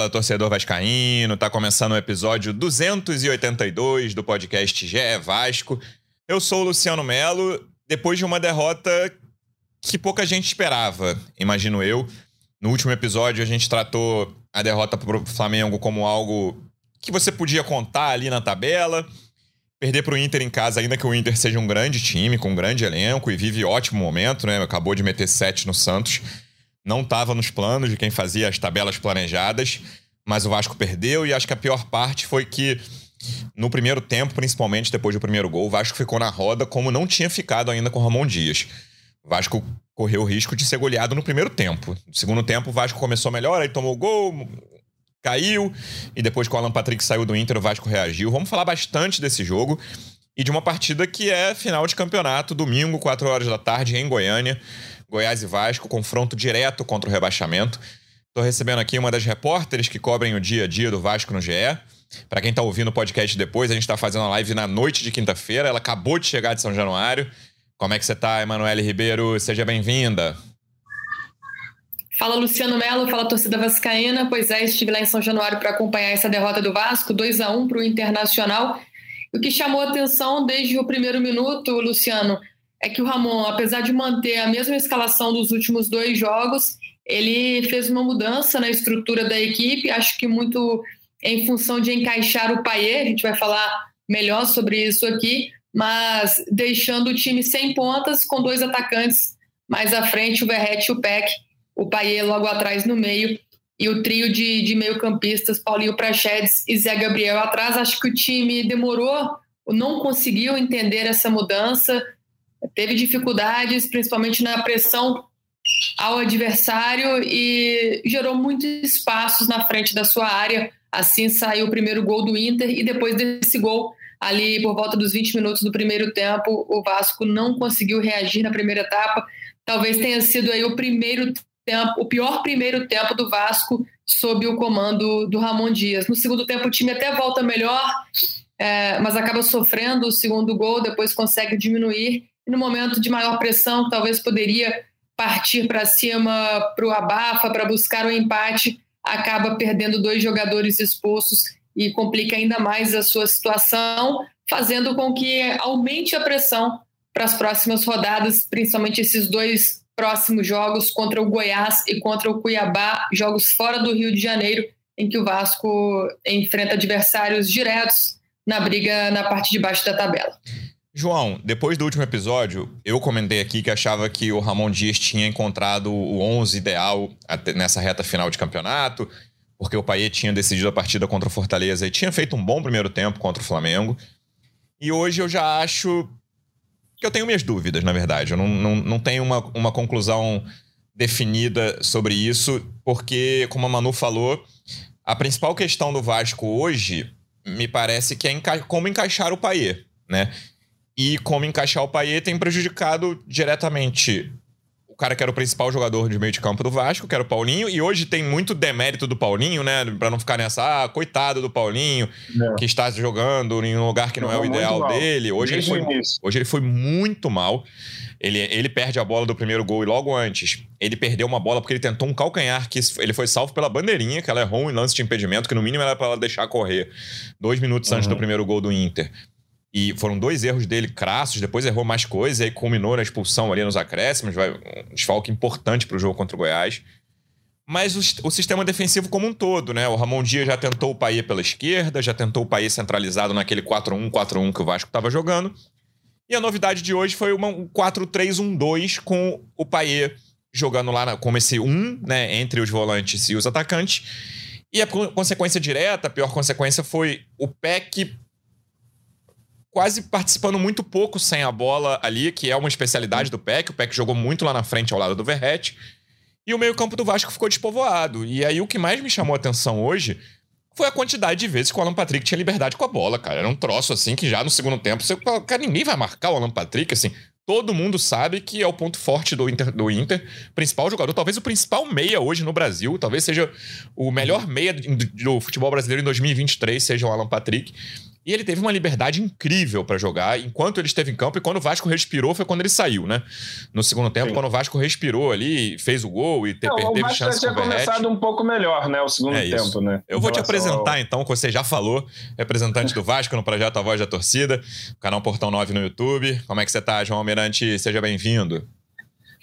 Fala, torcedor vascaíno. Tá começando o episódio 282 do podcast GE Vasco. Eu sou o Luciano Melo. Depois de uma derrota que pouca gente esperava, imagino eu. No último episódio, a gente tratou a derrota pro Flamengo como algo que você podia contar ali na tabela. Perder pro Inter em casa, ainda que o Inter seja um grande time, com um grande elenco e vive ótimo momento, né? Acabou de meter 7 no Santos não estava nos planos de quem fazia as tabelas planejadas, mas o Vasco perdeu e acho que a pior parte foi que no primeiro tempo, principalmente depois do primeiro gol, o Vasco ficou na roda como não tinha ficado ainda com o Ramon Dias. O Vasco correu o risco de ser goleado no primeiro tempo. No segundo tempo, o Vasco começou melhor, aí tomou o gol, caiu, e depois que o Alan Patrick saiu do Inter, o Vasco reagiu. Vamos falar bastante desse jogo e de uma partida que é final de campeonato, domingo, 4 horas da tarde, em Goiânia. Goiás e Vasco, confronto direto contra o rebaixamento. Estou recebendo aqui uma das repórteres que cobrem o dia a dia do Vasco no GE. Para quem está ouvindo o podcast depois, a gente está fazendo a live na noite de quinta-feira. Ela acabou de chegar de São Januário. Como é que você está, Emanuele Ribeiro? Seja bem-vinda. Fala Luciano Melo, fala torcida vascaína. Pois é, estive lá em São Januário para acompanhar essa derrota do Vasco, 2 a 1 para o Internacional. O que chamou atenção desde o primeiro minuto, Luciano, é que o Ramon, apesar de manter a mesma escalação dos últimos dois jogos, ele fez uma mudança na estrutura da equipe, acho que muito em função de encaixar o Paier, a gente vai falar melhor sobre isso aqui, mas deixando o time sem pontas, com dois atacantes mais à frente, o Verrete e o Peck, o Paier logo atrás no meio, e o trio de, de meio-campistas, Paulinho Prachedes e Zé Gabriel atrás. Acho que o time demorou, não conseguiu entender essa mudança, teve dificuldades, principalmente na pressão ao adversário e gerou muitos espaços na frente da sua área. Assim saiu o primeiro gol do Inter e depois desse gol, ali por volta dos 20 minutos do primeiro tempo, o Vasco não conseguiu reagir na primeira etapa. Talvez tenha sido aí o primeiro tempo, o pior primeiro tempo do Vasco sob o comando do Ramon Dias. No segundo tempo o time até volta melhor, é, mas acaba sofrendo o segundo gol, depois consegue diminuir no momento de maior pressão, talvez poderia partir para cima para o abafa, para buscar o um empate, acaba perdendo dois jogadores expulsos e complica ainda mais a sua situação, fazendo com que aumente a pressão para as próximas rodadas, principalmente esses dois próximos jogos contra o Goiás e contra o Cuiabá, jogos fora do Rio de Janeiro, em que o Vasco enfrenta adversários diretos na briga na parte de baixo da tabela. João, depois do último episódio, eu comentei aqui que achava que o Ramon Dias tinha encontrado o 11 ideal nessa reta final de campeonato, porque o Paiet tinha decidido a partida contra o Fortaleza e tinha feito um bom primeiro tempo contra o Flamengo. E hoje eu já acho que eu tenho minhas dúvidas, na verdade. Eu não, não, não tenho uma, uma conclusão definida sobre isso, porque, como a Manu falou, a principal questão do Vasco hoje me parece que é enca como encaixar o Paier, né? E como encaixar o Paier tem prejudicado diretamente o cara que era o principal jogador de meio de campo do Vasco, que era o Paulinho, e hoje tem muito demérito do Paulinho, né? Pra não ficar nessa, ah, coitado do Paulinho, é. que está jogando em um lugar que não, não é o ideal dele. Hoje ele, foi, hoje ele foi muito mal. Ele, ele perde a bola do primeiro gol e logo antes ele perdeu uma bola porque ele tentou um calcanhar que ele foi salvo pela bandeirinha, que ela errou em lance de impedimento, que no mínimo era para ela deixar correr dois minutos uhum. antes do primeiro gol do Inter. E foram dois erros dele crassos, depois errou mais coisas, e aí culminou na expulsão ali nos acréscimos, vai, um desfalque importante para o jogo contra o Goiás. Mas o, o, sistema defensivo como um todo, né? O Ramon Dias já tentou o Paê pela esquerda, já tentou o Paê centralizado naquele 4-1-4-1 que o Vasco estava jogando. E a novidade de hoje foi uma, um 4-3-1-2 com o Paê jogando lá na, como esse 1, né? Entre os volantes e os atacantes. E a consequência direta, a pior consequência foi o PEC quase participando muito pouco sem a bola ali, que é uma especialidade do PEC. O PEC jogou muito lá na frente ao lado do Verrete. E o meio-campo do Vasco ficou despovoado. E aí o que mais me chamou a atenção hoje foi a quantidade de vezes que o Alan Patrick tinha liberdade com a bola, cara. Era um troço assim que já no segundo tempo, você, cara, ninguém vai marcar o Alan Patrick, assim. Todo mundo sabe que é o ponto forte do Inter, do Inter, principal jogador, talvez o principal meia hoje no Brasil, talvez seja o melhor meia do, do futebol brasileiro em 2023, seja o Alan Patrick. E ele teve uma liberdade incrível para jogar enquanto ele esteve em campo. E quando o Vasco respirou foi quando ele saiu, né? No segundo tempo, Sim. quando o Vasco respirou ali, fez o gol e Não, teve o chance com o começado um pouco melhor, né? O segundo é tempo, né? Eu vou te apresentar ao... então, que você já falou, representante do Vasco no projeto A Voz da Torcida, canal Portão 9 no YouTube. Como é que você tá, João Almirante? Seja bem-vindo.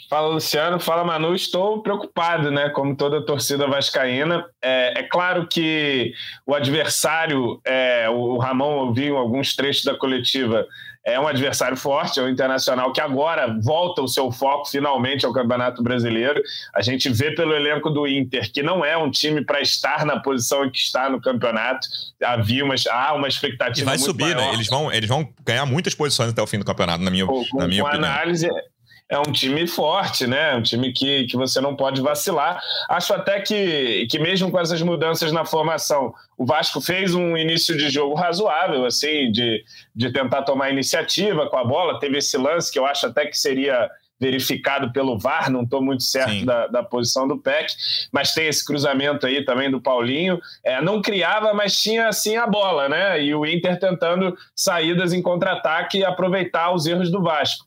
Fala Luciano, fala Manu. Estou preocupado, né? Como toda torcida vascaína. É, é claro que o adversário, é, o Ramon ouviu alguns trechos da coletiva, é um adversário forte, é o Internacional que agora volta o seu foco finalmente ao Campeonato Brasileiro. A gente vê pelo elenco do Inter que não é um time para estar na posição em que está no campeonato. Havia uma, há uma expectativa. E vai subir, né? maior. né? Eles vão, eles vão ganhar muitas posições até o fim do campeonato, na minha, com, na minha com opinião. análise é um time forte, né? Um time que, que você não pode vacilar. Acho até que, que mesmo com essas mudanças na formação, o Vasco fez um início de jogo razoável, assim, de, de tentar tomar iniciativa com a bola. Teve esse lance que eu acho até que seria verificado pelo VAR, não estou muito certo da, da, posição do PEC, mas tem esse cruzamento aí também do Paulinho. É, não criava, mas tinha assim a bola, né? E o Inter tentando saídas em contra-ataque e aproveitar os erros do Vasco.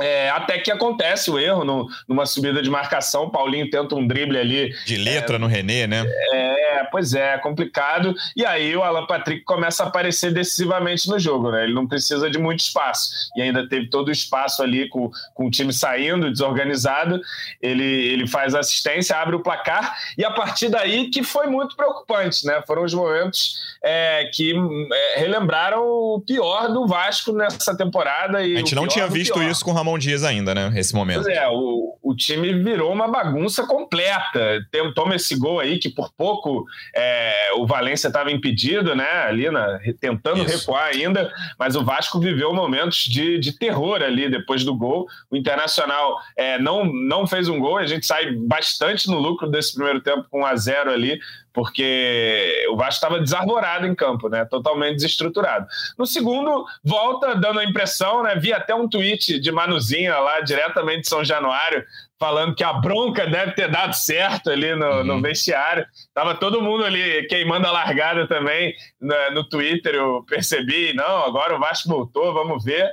É, até que acontece o erro no, numa subida de marcação. O Paulinho tenta um drible ali. De letra é, no René, né? É, pois é, complicado. E aí o Alan Patrick começa a aparecer decisivamente no jogo, né? Ele não precisa de muito espaço. E ainda teve todo o espaço ali com, com o time saindo, desorganizado. Ele, ele faz assistência, abre o placar. E a partir daí que foi muito preocupante, né? Foram os momentos é, que é, relembraram o pior do Vasco nessa temporada. E a gente não tinha visto pior. isso com o Ramon Ramon Dias ainda, né? Esse momento. Pois é, o, o time virou uma bagunça completa. Tem, toma esse gol aí que por pouco é, o Valência estava impedido, né? Ali na, tentando Isso. recuar ainda, mas o Vasco viveu momentos de, de terror ali depois do gol. O Internacional é, não, não fez um gol, a gente sai bastante no lucro desse primeiro tempo com 1 a 0 ali, porque o Vasco estava desarvorado em campo, né? Totalmente desestruturado. No segundo, volta dando a impressão, né? Vi até um tweet de Manuzinha lá, diretamente de São Januário, falando que a bronca deve ter dado certo ali no, uhum. no vestiário. Tava todo mundo ali queimando a largada também no, no Twitter, eu percebi, não, agora o Vasco voltou, vamos ver.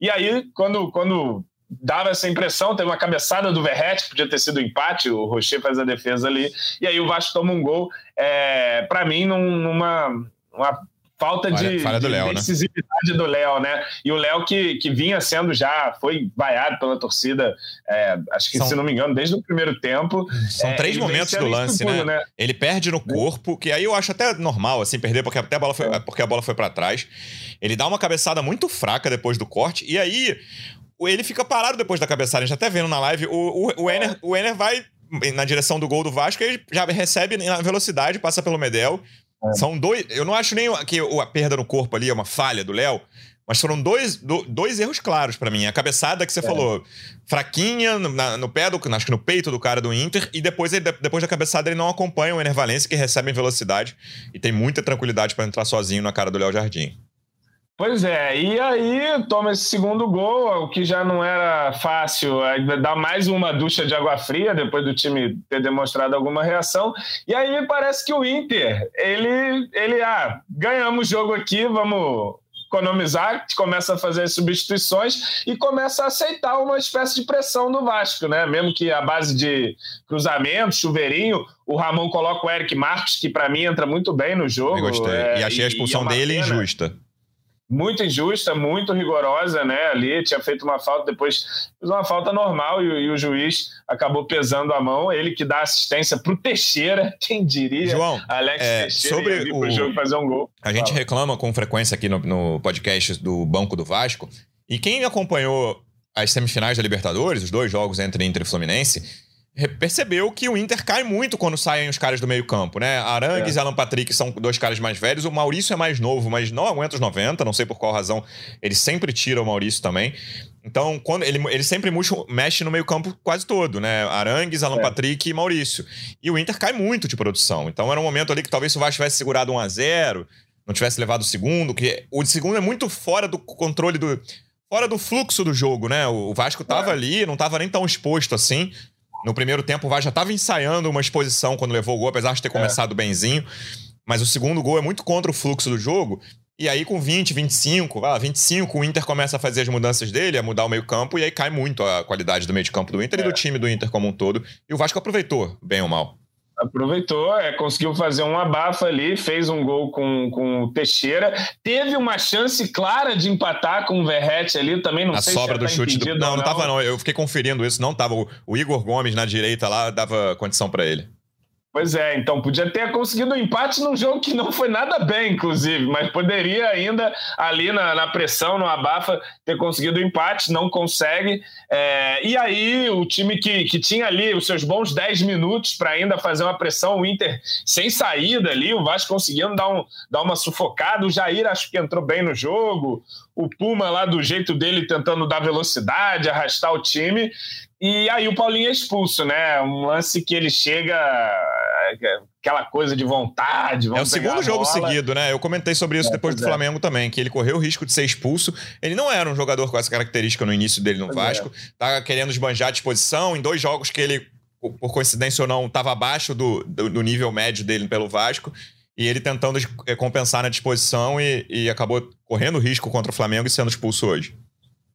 E aí, quando, quando dava essa impressão, teve uma cabeçada do Verrete, podia ter sido um empate, o Rocher faz a defesa ali, e aí o Vasco toma um gol, é, para mim, num, numa uma falta falha, de, falha do de Léo, né? decisividade né? do Léo, né? E o Léo que, que vinha sendo já, foi vaiado pela torcida, é, acho que São... se não me engano, desde o primeiro tempo. São é, três momentos do lance, né? né? Ele perde no corpo, que aí eu acho até normal, assim, perder porque até a bola foi, é. porque a bola foi para trás. Ele dá uma cabeçada muito fraca depois do corte, e aí ele fica parado depois da cabeçada. A gente tá até vendo na live. O, o, o, Ener, o Ener vai na direção do gol do Vasco, ele já recebe na velocidade, passa pelo Medel. É. São dois. Eu não acho nem que a perda no corpo ali é uma falha do Léo, mas foram dois, do, dois erros claros para mim. A cabeçada que você é. falou, fraquinha no, na, no pé do. Acho que no peito do cara do Inter, e depois, ele, depois da cabeçada ele não acompanha o Ener Valencia, que recebe em velocidade e tem muita tranquilidade para entrar sozinho na cara do Léo Jardim. Pois é, e aí toma esse segundo gol, o que já não era fácil, dá mais uma ducha de água fria depois do time ter demonstrado alguma reação. E aí me parece que o Inter, ele, ele ah, ganhamos o jogo aqui, vamos economizar, começa a fazer as substituições e começa a aceitar uma espécie de pressão do Vasco, né? Mesmo que a base de cruzamento, chuveirinho, o Ramon coloca o Eric Marques, que para mim entra muito bem no jogo. Eu gostei. É, e achei a expulsão e, é dele injusta muito injusta, muito rigorosa, né? Ali tinha feito uma falta, depois fez uma falta normal e, e, o juiz acabou pesando a mão. Ele que dá assistência para o Teixeira, quem diria? João, Alex é, Teixeira sobre o jogo fazer um gol. A gente reclama com frequência aqui no, no podcast do Banco do Vasco. E quem acompanhou as semifinais da Libertadores, os dois jogos entre Inter e Fluminense, percebeu que o Inter cai muito quando saem os caras do meio-campo, né? Arangues é. e Alan Patrick são dois caras mais velhos. O Maurício é mais novo, mas não aguenta os 90, não sei por qual razão. Ele sempre tira o Maurício também. Então, quando ele, ele sempre mexe no meio-campo quase todo, né? Arangues, Alan é. Patrick e Maurício. E o Inter cai muito de produção. Então, era um momento ali que talvez o Vasco tivesse segurado 1 a 0 não tivesse levado o segundo, que o segundo é muito fora do controle do. Fora do fluxo do jogo, né? O Vasco tava é. ali, não tava nem tão exposto assim. No primeiro tempo, o Vasco já estava ensaiando uma exposição quando levou o gol, apesar de ter é. começado é. benzinho. Mas o segundo gol é muito contra o fluxo do jogo. E aí, com 20, 25, vai lá, 25, o Inter começa a fazer as mudanças dele, a mudar o meio-campo, e aí cai muito a qualidade do meio de campo do Inter é. e do time do Inter como um todo. E o Vasco aproveitou, bem ou mal. Aproveitou, é, conseguiu fazer um abafa ali, fez um gol com, com o Teixeira. Teve uma chance clara de empatar com o Verrete ali, também não a sei sobra se do chute do... Não, não, não tava não. Eu fiquei conferindo isso, não tava. O, o Igor Gomes na direita lá dava condição para ele. Pois é, então podia ter conseguido um empate num jogo que não foi nada bem, inclusive, mas poderia ainda ali na, na pressão, no abafa, ter conseguido o um empate, não consegue. É, e aí o time que, que tinha ali os seus bons 10 minutos para ainda fazer uma pressão, o Inter sem saída ali, o Vasco conseguindo dar, um, dar uma sufocada, o Jair acho que entrou bem no jogo, o Puma lá do jeito dele tentando dar velocidade, arrastar o time. E aí o Paulinho é expulso, né? Um lance que ele chega aquela coisa de vontade. É o segundo jogo seguido, né? Eu comentei sobre isso é, depois do é. Flamengo também, que ele correu o risco de ser expulso. Ele não era um jogador com essa característica no início dele no pois é. Vasco. É. Tá querendo esbanjar a disposição em dois jogos que ele, por coincidência ou não, estava abaixo do, do, do, nível médio dele pelo Vasco. E ele tentando eh, compensar na disposição e, e acabou correndo risco contra o Flamengo e sendo expulso hoje.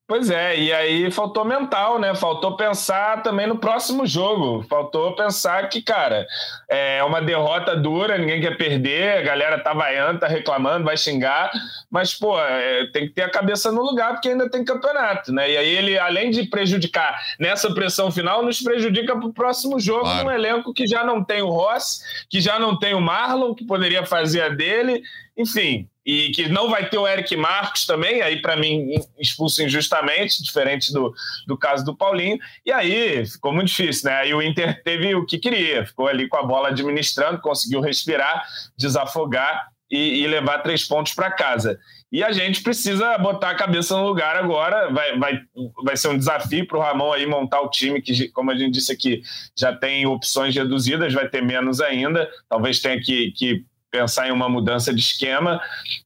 Pois é, e aí faltou mental, né? Faltou pensar também no próximo jogo. Faltou pensar que, cara, é uma derrota dura, ninguém quer perder, a galera tá vaiando, tá reclamando, vai xingar, mas, pô, é, tem que ter a cabeça no lugar porque ainda tem campeonato, né? E aí ele, além de prejudicar nessa pressão final, nos prejudica pro próximo jogo claro. num elenco que já não tem o Ross, que já não tem o Marlon, que poderia fazer a dele, enfim, e que não vai ter o Eric Marcos também, aí para mim expulso injustamente, diferente do, do caso do Paulinho, e aí ficou muito difícil, né? Aí o Inter teve o que queria, ficou ali com a bola administrando, conseguiu respirar, desafogar e, e levar três pontos para casa. E a gente precisa botar a cabeça no lugar agora. Vai, vai, vai ser um desafio para o Ramon aí montar o time, que, como a gente disse aqui, já tem opções reduzidas, vai ter menos ainda. Talvez tenha que, que pensar em uma mudança de esquema.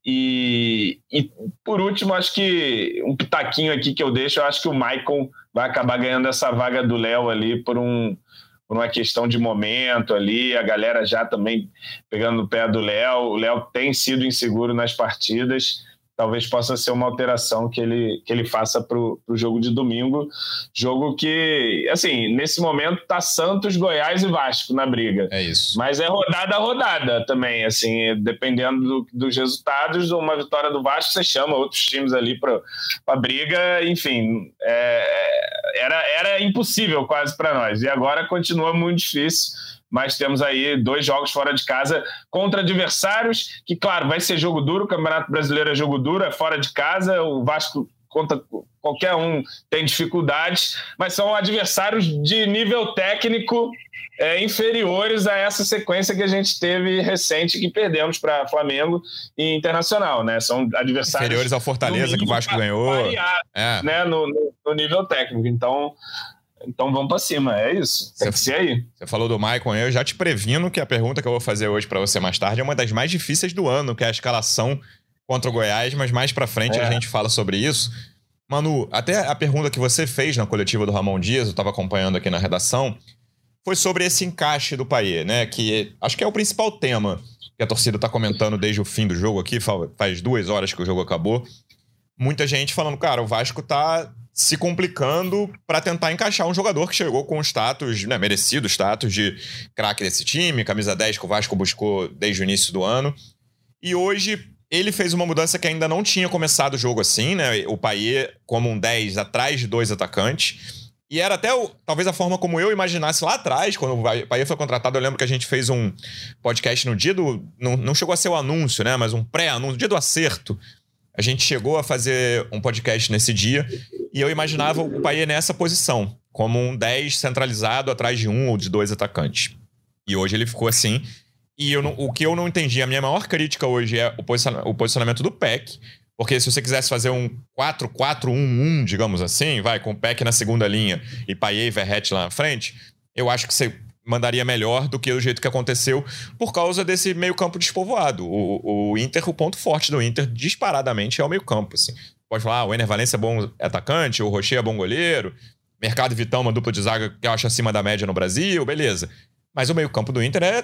E, e, por último, acho que um pitaquinho aqui que eu deixo, eu acho que o Maicon vai acabar ganhando essa vaga do Léo ali por um por uma questão de momento ali, a galera já também pegando no pé do Léo. O Léo tem sido inseguro nas partidas talvez possa ser uma alteração que ele, que ele faça para o jogo de domingo. Jogo que, assim, nesse momento tá Santos, Goiás e Vasco na briga. É isso. Mas é rodada a rodada também, assim, dependendo do, dos resultados, uma vitória do Vasco, você chama outros times ali para a briga, enfim, é, era, era impossível quase para nós. E agora continua muito difícil mas temos aí dois jogos fora de casa contra adversários que, claro, vai ser jogo duro, o Campeonato Brasileiro é jogo duro, é fora de casa, o Vasco contra qualquer um tem dificuldades, mas são adversários de nível técnico é, inferiores a essa sequência que a gente teve recente que perdemos para Flamengo e Internacional, né? São adversários inferiores ao Fortaleza que o Vasco ganhou, variado, é. né? No, no, no nível técnico. Então então vamos para cima, é isso. Tem você, que ser aí. Você falou do Maicon, eu já te previno que a pergunta que eu vou fazer hoje para você mais tarde é uma das mais difíceis do ano, que é a escalação contra o Goiás, mas mais para frente é. a gente fala sobre isso. Manu, até a pergunta que você fez na coletiva do Ramon Dias, eu estava acompanhando aqui na redação, foi sobre esse encaixe do Paê, né? Que acho que é o principal tema que a torcida está comentando desde o fim do jogo aqui, faz duas horas que o jogo acabou. Muita gente falando, cara, o Vasco tá se complicando para tentar encaixar um jogador que chegou com o status, né, merecido status de craque desse time, camisa 10 que o Vasco buscou desde o início do ano. E hoje ele fez uma mudança que ainda não tinha começado o jogo assim, né? O Paier como um 10 atrás de dois atacantes. E era até, o, talvez, a forma como eu imaginasse lá atrás, quando o Paier foi contratado. Eu lembro que a gente fez um podcast no dia do. Não, não chegou a ser o anúncio, né? Mas um pré-anúncio, dia do acerto a gente chegou a fazer um podcast nesse dia e eu imaginava o Paier nessa posição, como um 10 centralizado atrás de um ou de dois atacantes. E hoje ele ficou assim. E não, o que eu não entendi, a minha maior crítica hoje é o, posiciona, o posicionamento do PEC. Porque se você quisesse fazer um 4-4-1-1, digamos assim, vai, com o PEC na segunda linha e Paier e Verrete lá na frente, eu acho que você mandaria melhor do que o jeito que aconteceu por causa desse meio-campo despovoado. O, o Inter, o ponto forte do Inter, disparadamente, é o meio-campo. Assim. Pode falar, ah, o Ener Valência é bom atacante, o Rocher é bom goleiro, Mercado e Vitão, uma dupla de zaga que eu acho acima da média no Brasil, beleza. Mas o meio-campo do Inter é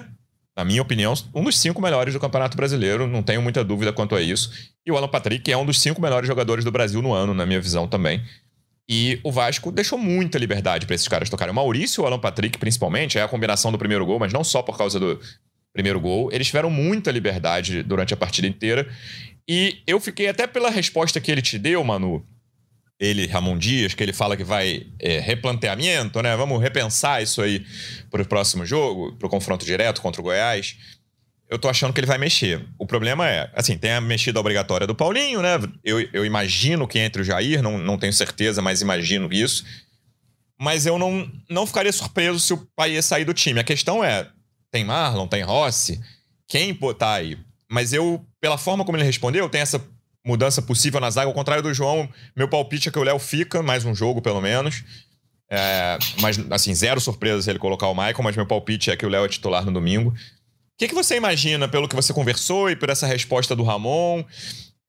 na minha opinião, um dos cinco melhores do Campeonato Brasileiro, não tenho muita dúvida quanto a isso. E o Alan Patrick é um dos cinco melhores jogadores do Brasil no ano, na minha visão também. E o Vasco deixou muita liberdade para esses caras tocarem. O Maurício e o Alan Patrick, principalmente, é a combinação do primeiro gol, mas não só por causa do primeiro gol. Eles tiveram muita liberdade durante a partida inteira. E eu fiquei até pela resposta que ele te deu, Manu. Ele, Ramon Dias, que ele fala que vai é, replanteamento, né? Vamos repensar isso aí para o próximo jogo, para o confronto direto contra o Goiás eu tô achando que ele vai mexer. O problema é, assim, tem a mexida obrigatória do Paulinho, né? Eu, eu imagino que entre o Jair, não, não tenho certeza, mas imagino isso. Mas eu não, não ficaria surpreso se o Paier sair do time. A questão é, tem Marlon, tem Rossi, quem botar aí? Mas eu, pela forma como ele respondeu, tem essa mudança possível na zaga. Ao contrário do João, meu palpite é que o Léo fica, mais um jogo pelo menos. É, mas, assim, zero surpresa se ele colocar o Michael, mas meu palpite é que o Léo é titular no domingo. O que, que você imagina pelo que você conversou e por essa resposta do Ramon?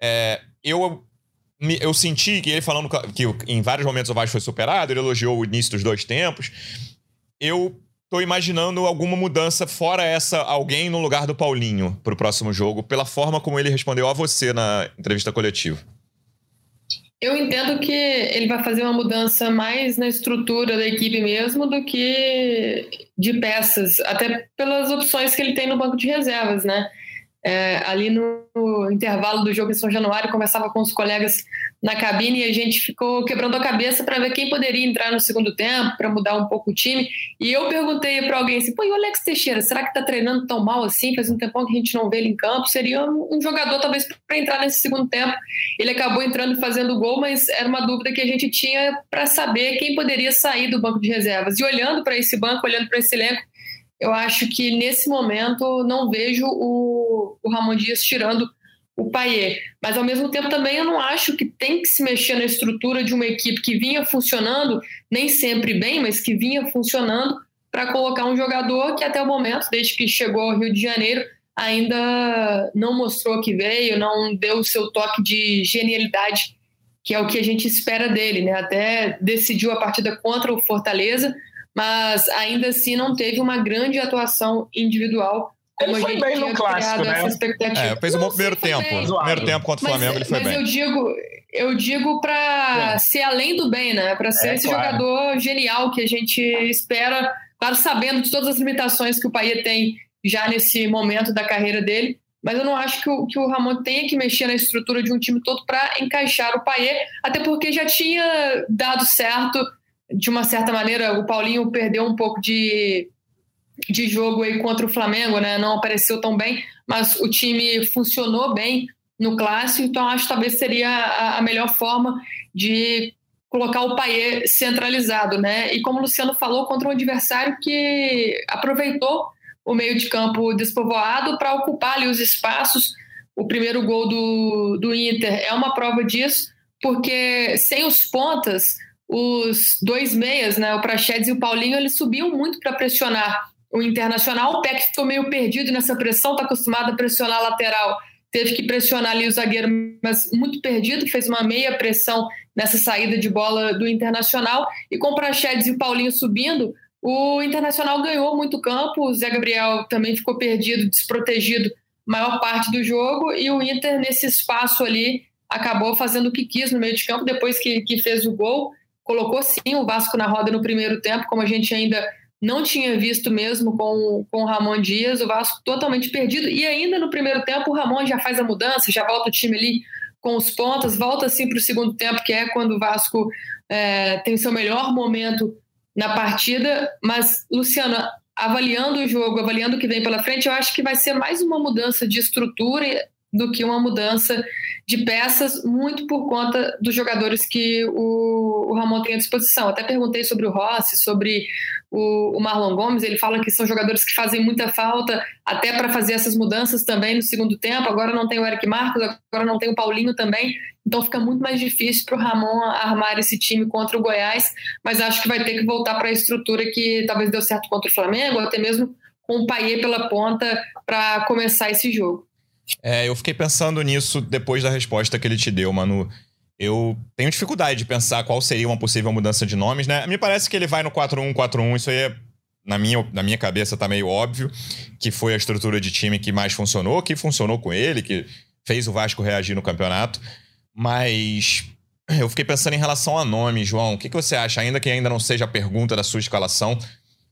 É, eu, eu senti que ele falando que em vários momentos o Vasco foi superado, ele elogiou o início dos dois tempos. Eu tô imaginando alguma mudança fora essa, alguém no lugar do Paulinho pro próximo jogo, pela forma como ele respondeu a você na entrevista coletiva. Eu entendo que ele vai fazer uma mudança mais na estrutura da equipe mesmo do que de peças, até pelas opções que ele tem no banco de reservas, né? É, ali no intervalo do jogo em São Januário, conversava com os colegas na cabine e a gente ficou quebrando a cabeça para ver quem poderia entrar no segundo tempo, para mudar um pouco o time. E eu perguntei para alguém assim: pô, e o Alex Teixeira, será que está treinando tão mal assim? Faz um tempão que a gente não vê ele em campo. Seria um jogador, talvez, para entrar nesse segundo tempo. Ele acabou entrando e fazendo gol, mas era uma dúvida que a gente tinha para saber quem poderia sair do banco de reservas. E olhando para esse banco, olhando para esse elenco, eu acho que nesse momento não vejo o, o Ramon Dias tirando o Paier. Mas ao mesmo tempo também eu não acho que tem que se mexer na estrutura de uma equipe que vinha funcionando, nem sempre bem, mas que vinha funcionando, para colocar um jogador que até o momento, desde que chegou ao Rio de Janeiro, ainda não mostrou que veio, não deu o seu toque de genialidade, que é o que a gente espera dele, né? Até decidiu a partida contra o Fortaleza, mas ainda assim não teve uma grande atuação individual ele foi bem no clássico, né? É, fez um bom primeiro tempo. No primeiro tempo contra o Flamengo, ele foi mas bem. Mas eu digo, eu digo para é. ser além do bem, né? Para ser é, esse claro. jogador genial que a gente espera, claro, sabendo de todas as limitações que o Paia tem já nesse momento da carreira dele. Mas eu não acho que o, que o Ramon tenha que mexer na estrutura de um time todo para encaixar o Paier, até porque já tinha dado certo, de uma certa maneira, o Paulinho perdeu um pouco de de jogo aí contra o Flamengo, né? Não apareceu tão bem, mas o time funcionou bem no clássico, então acho que talvez seria a, a melhor forma de colocar o Paier centralizado, né? E como o Luciano falou, contra um adversário que aproveitou o meio de campo despovoado para ocupar ali os espaços. O primeiro gol do, do Inter é uma prova disso, porque sem os pontas, os dois meias, né, o Prachedes e o Paulinho, eles subiam muito para pressionar o Internacional. O Peck ficou meio perdido nessa pressão, está acostumado a pressionar a lateral, teve que pressionar ali o zagueiro, mas muito perdido, fez uma meia pressão nessa saída de bola do Internacional. E com o Prachedes e o Paulinho subindo, o Internacional ganhou muito campo, o Zé Gabriel também ficou perdido, desprotegido maior parte do jogo, e o Inter, nesse espaço ali, acabou fazendo o que quis no meio de campo, depois que, que fez o gol. Colocou sim o Vasco na roda no primeiro tempo, como a gente ainda não tinha visto mesmo com, com o Ramon Dias, o Vasco totalmente perdido. E ainda no primeiro tempo, o Ramon já faz a mudança, já volta o time ali com os pontas, volta assim para o segundo tempo, que é quando o Vasco é, tem seu melhor momento na partida. Mas, Luciano, avaliando o jogo, avaliando o que vem pela frente, eu acho que vai ser mais uma mudança de estrutura do que uma mudança de peças, muito por conta dos jogadores que o, o Ramon tem à disposição. Até perguntei sobre o Rossi, sobre o, o, Marlon Gomes, ele fala que são jogadores que fazem muita falta até para fazer essas mudanças também no segundo tempo. Agora não tem o Eric Marcos, agora não tem o Paulinho também. Então fica muito mais difícil para o Ramon armar esse time contra o Goiás, mas acho que vai ter que voltar para a estrutura que talvez deu certo contra o Flamengo, ou até mesmo com o Paier pela ponta para começar esse jogo. É, eu fiquei pensando nisso depois da resposta que ele te deu, Manu. Eu tenho dificuldade de pensar qual seria uma possível mudança de nomes, né? Me parece que ele vai no 4-1-4-1, isso aí é na minha, na minha cabeça tá meio óbvio que foi a estrutura de time que mais funcionou, que funcionou com ele, que fez o Vasco reagir no campeonato. Mas eu fiquei pensando em relação a nome, João. O que, que você acha? Ainda que ainda não seja a pergunta da sua escalação,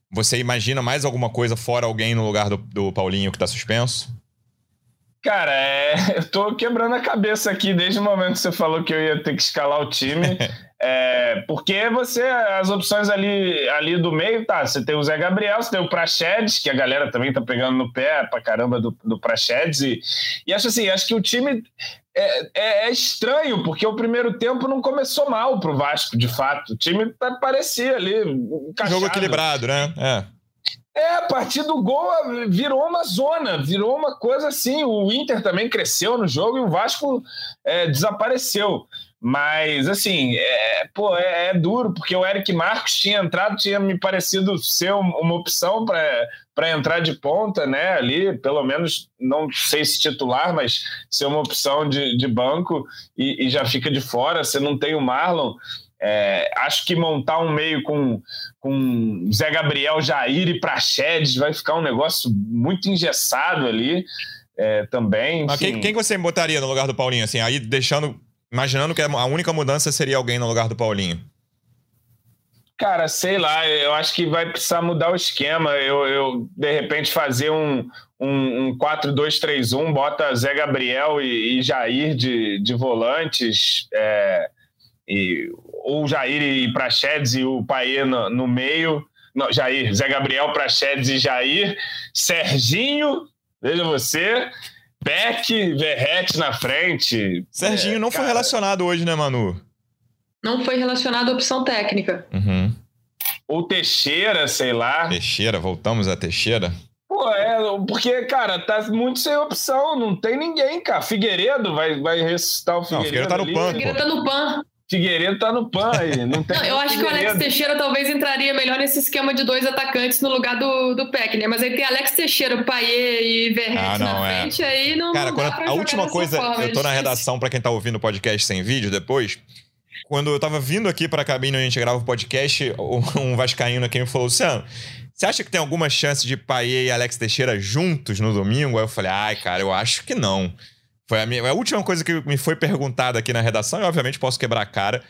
você imagina mais alguma coisa fora alguém no lugar do, do Paulinho que tá suspenso? Cara, é, eu tô quebrando a cabeça aqui desde o momento que você falou que eu ia ter que escalar o time. É, porque você, as opções ali, ali do meio, tá? Você tem o Zé Gabriel, você tem o Prachedes, que a galera também tá pegando no pé pra caramba do, do Prachedes. E, e acho assim, acho que o time é, é, é, estranho, porque o primeiro tempo não começou mal pro Vasco, de fato. O time tá, parecia ali. Encaixado. Jogo equilibrado, né? É. É, a partir do gol virou uma zona, virou uma coisa assim. O Inter também cresceu no jogo e o Vasco é, desapareceu. Mas, assim, é, pô, é, é, duro, porque o Eric Marcos tinha entrado, tinha me parecido ser uma opção para entrar de ponta, né? Ali, pelo menos, não sei se titular, mas ser uma opção de, de banco e, e já fica de fora. Você não tem o Marlon. É, acho que montar um meio com, com Zé Gabriel, Jair e Praxedes vai ficar um negócio muito engessado ali é, também. Mas quem, quem você botaria no lugar do Paulinho? Assim, aí deixando, imaginando que a única mudança seria alguém no lugar do Paulinho. Cara, sei lá, eu acho que vai precisar mudar o esquema. Eu, eu de repente, fazer um, um, um 4-2-3-1, bota Zé Gabriel e, e Jair de, de volantes. É, e, ou Jair e Prachedes e o Paê no, no, meio. Não, Jair, Zé Gabriel, Prachedes e Jair. Serginho, veja você. Beck, Verrete na frente. Serginho é, não cara... foi relacionado hoje, né, Manu? Não foi relacionado à opção técnica. Uhum. Ou Teixeira, sei lá. Teixeira, voltamos a Teixeira? Pô, é, porque, cara, tá muito sem opção, não tem ninguém, cara. Figueiredo vai, vai ressuscitar o Figueiredo. Não, o Figueiredo tá no PAN. Figueiredo tá no PAN. Figueiredo tá no PAN aí. Não, tem não, eu acho Figueiredo. que o Alex Teixeira talvez entraria melhor nesse esquema de dois atacantes no lugar do, do Peck, né? Mas aí tem Alex Teixeira, Paier e Verrete ah, não, na é. frente, aí não. Cara, não quando a, a última coisa, forma, eu tô é na redação para quem tá ouvindo o podcast sem vídeo depois. Quando eu tava vindo aqui pra cabine onde a gente grava o podcast, um Vascaíno aqui me falou: Luciano, você acha que tem alguma chance de Paier e Alex Teixeira juntos no domingo? Aí eu falei: ai, cara, eu acho que não. Foi a, minha, a última coisa que me foi perguntada aqui na redação, e obviamente posso quebrar a cara.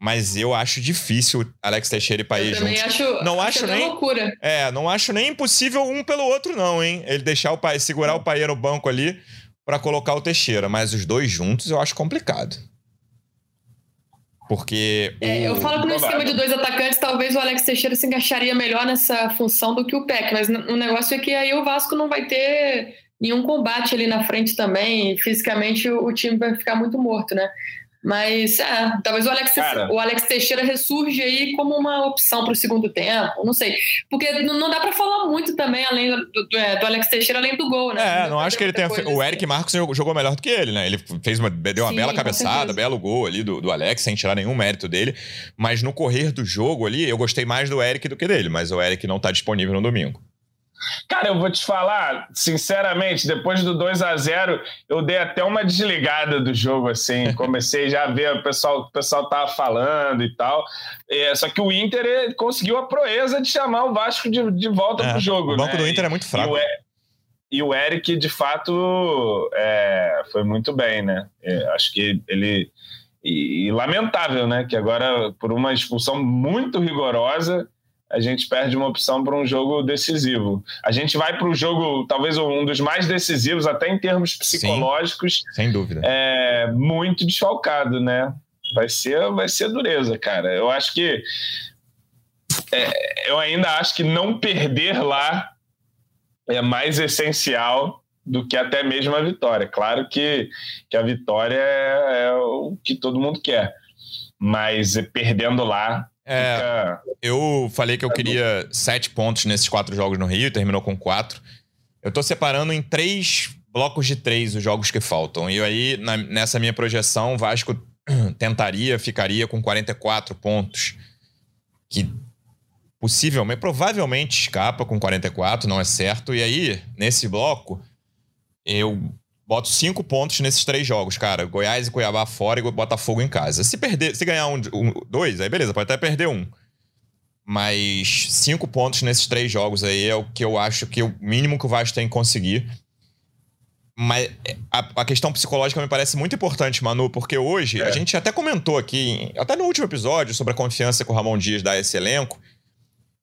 Mas eu acho difícil Alex Teixeira e Paê juntos. Acho, não acho, acho nem loucura. É, não acho nem impossível um pelo outro não, hein? Ele deixar o pai segurar o Paê no banco ali para colocar o Teixeira, mas os dois juntos eu acho complicado. Porque. É, o... Eu falo que no esquema de dois atacantes, talvez o Alex Teixeira se encaixaria melhor nessa função do que o Peck, mas o negócio é que aí o Vasco não vai ter nenhum combate ali na frente também. fisicamente o, o time vai ficar muito morto, né? Mas é, talvez o Alex, o Alex Teixeira ressurge aí como uma opção para o segundo tempo, não sei. Porque não dá para falar muito também além do, do, é, do, Alex Teixeira, além do gol, né? É, não, não acho que ele tenha. Fe... O Eric assim. Marcos jogou melhor do que ele, né? Ele fez uma, deu uma Sim, bela cabeçada, belo gol ali do, do Alex, sem tirar nenhum mérito dele. Mas no correr do jogo ali, eu gostei mais do Eric do que dele, mas o Eric não está disponível no domingo. Cara, eu vou te falar, sinceramente, depois do 2 a 0 eu dei até uma desligada do jogo, assim. Comecei já a ver o pessoal, o pessoal tava falando e tal. É, só que o Inter conseguiu a proeza de chamar o Vasco de, de volta é, pro jogo. O banco né? do Inter é muito fraco. E o, e o Eric, de fato, é, foi muito bem, né? É, acho que ele. E, e lamentável, né? Que agora, por uma expulsão muito rigorosa a gente perde uma opção para um jogo decisivo. A gente vai para o jogo, talvez um dos mais decisivos, até em termos psicológicos. Sim, sem dúvida. É, muito desfalcado, né? Vai ser, vai ser dureza, cara. Eu acho que. É, eu ainda acho que não perder lá é mais essencial do que até mesmo a vitória. Claro que, que a vitória é, é o que todo mundo quer, mas perdendo lá é. Eu falei que eu queria sete pontos nesses quatro jogos no Rio, terminou com quatro. Eu tô separando em três blocos de três os jogos que faltam. E aí, na, nessa minha projeção, o Vasco tentaria, ficaria com 44 pontos. Que possivelmente, provavelmente escapa com 44, não é certo. E aí, nesse bloco, eu boto cinco pontos nesses três jogos, cara. Goiás e Cuiabá fora e Botafogo em casa. Se perder, se ganhar um, um, dois, aí beleza, pode até perder um. Mas cinco pontos nesses três jogos aí é o que eu acho que é o mínimo que o Vasco tem que conseguir. Mas a, a, questão psicológica me parece muito importante, Manu, porque hoje é. a gente até comentou aqui, até no último episódio, sobre a confiança que o Ramon Dias dá a esse elenco.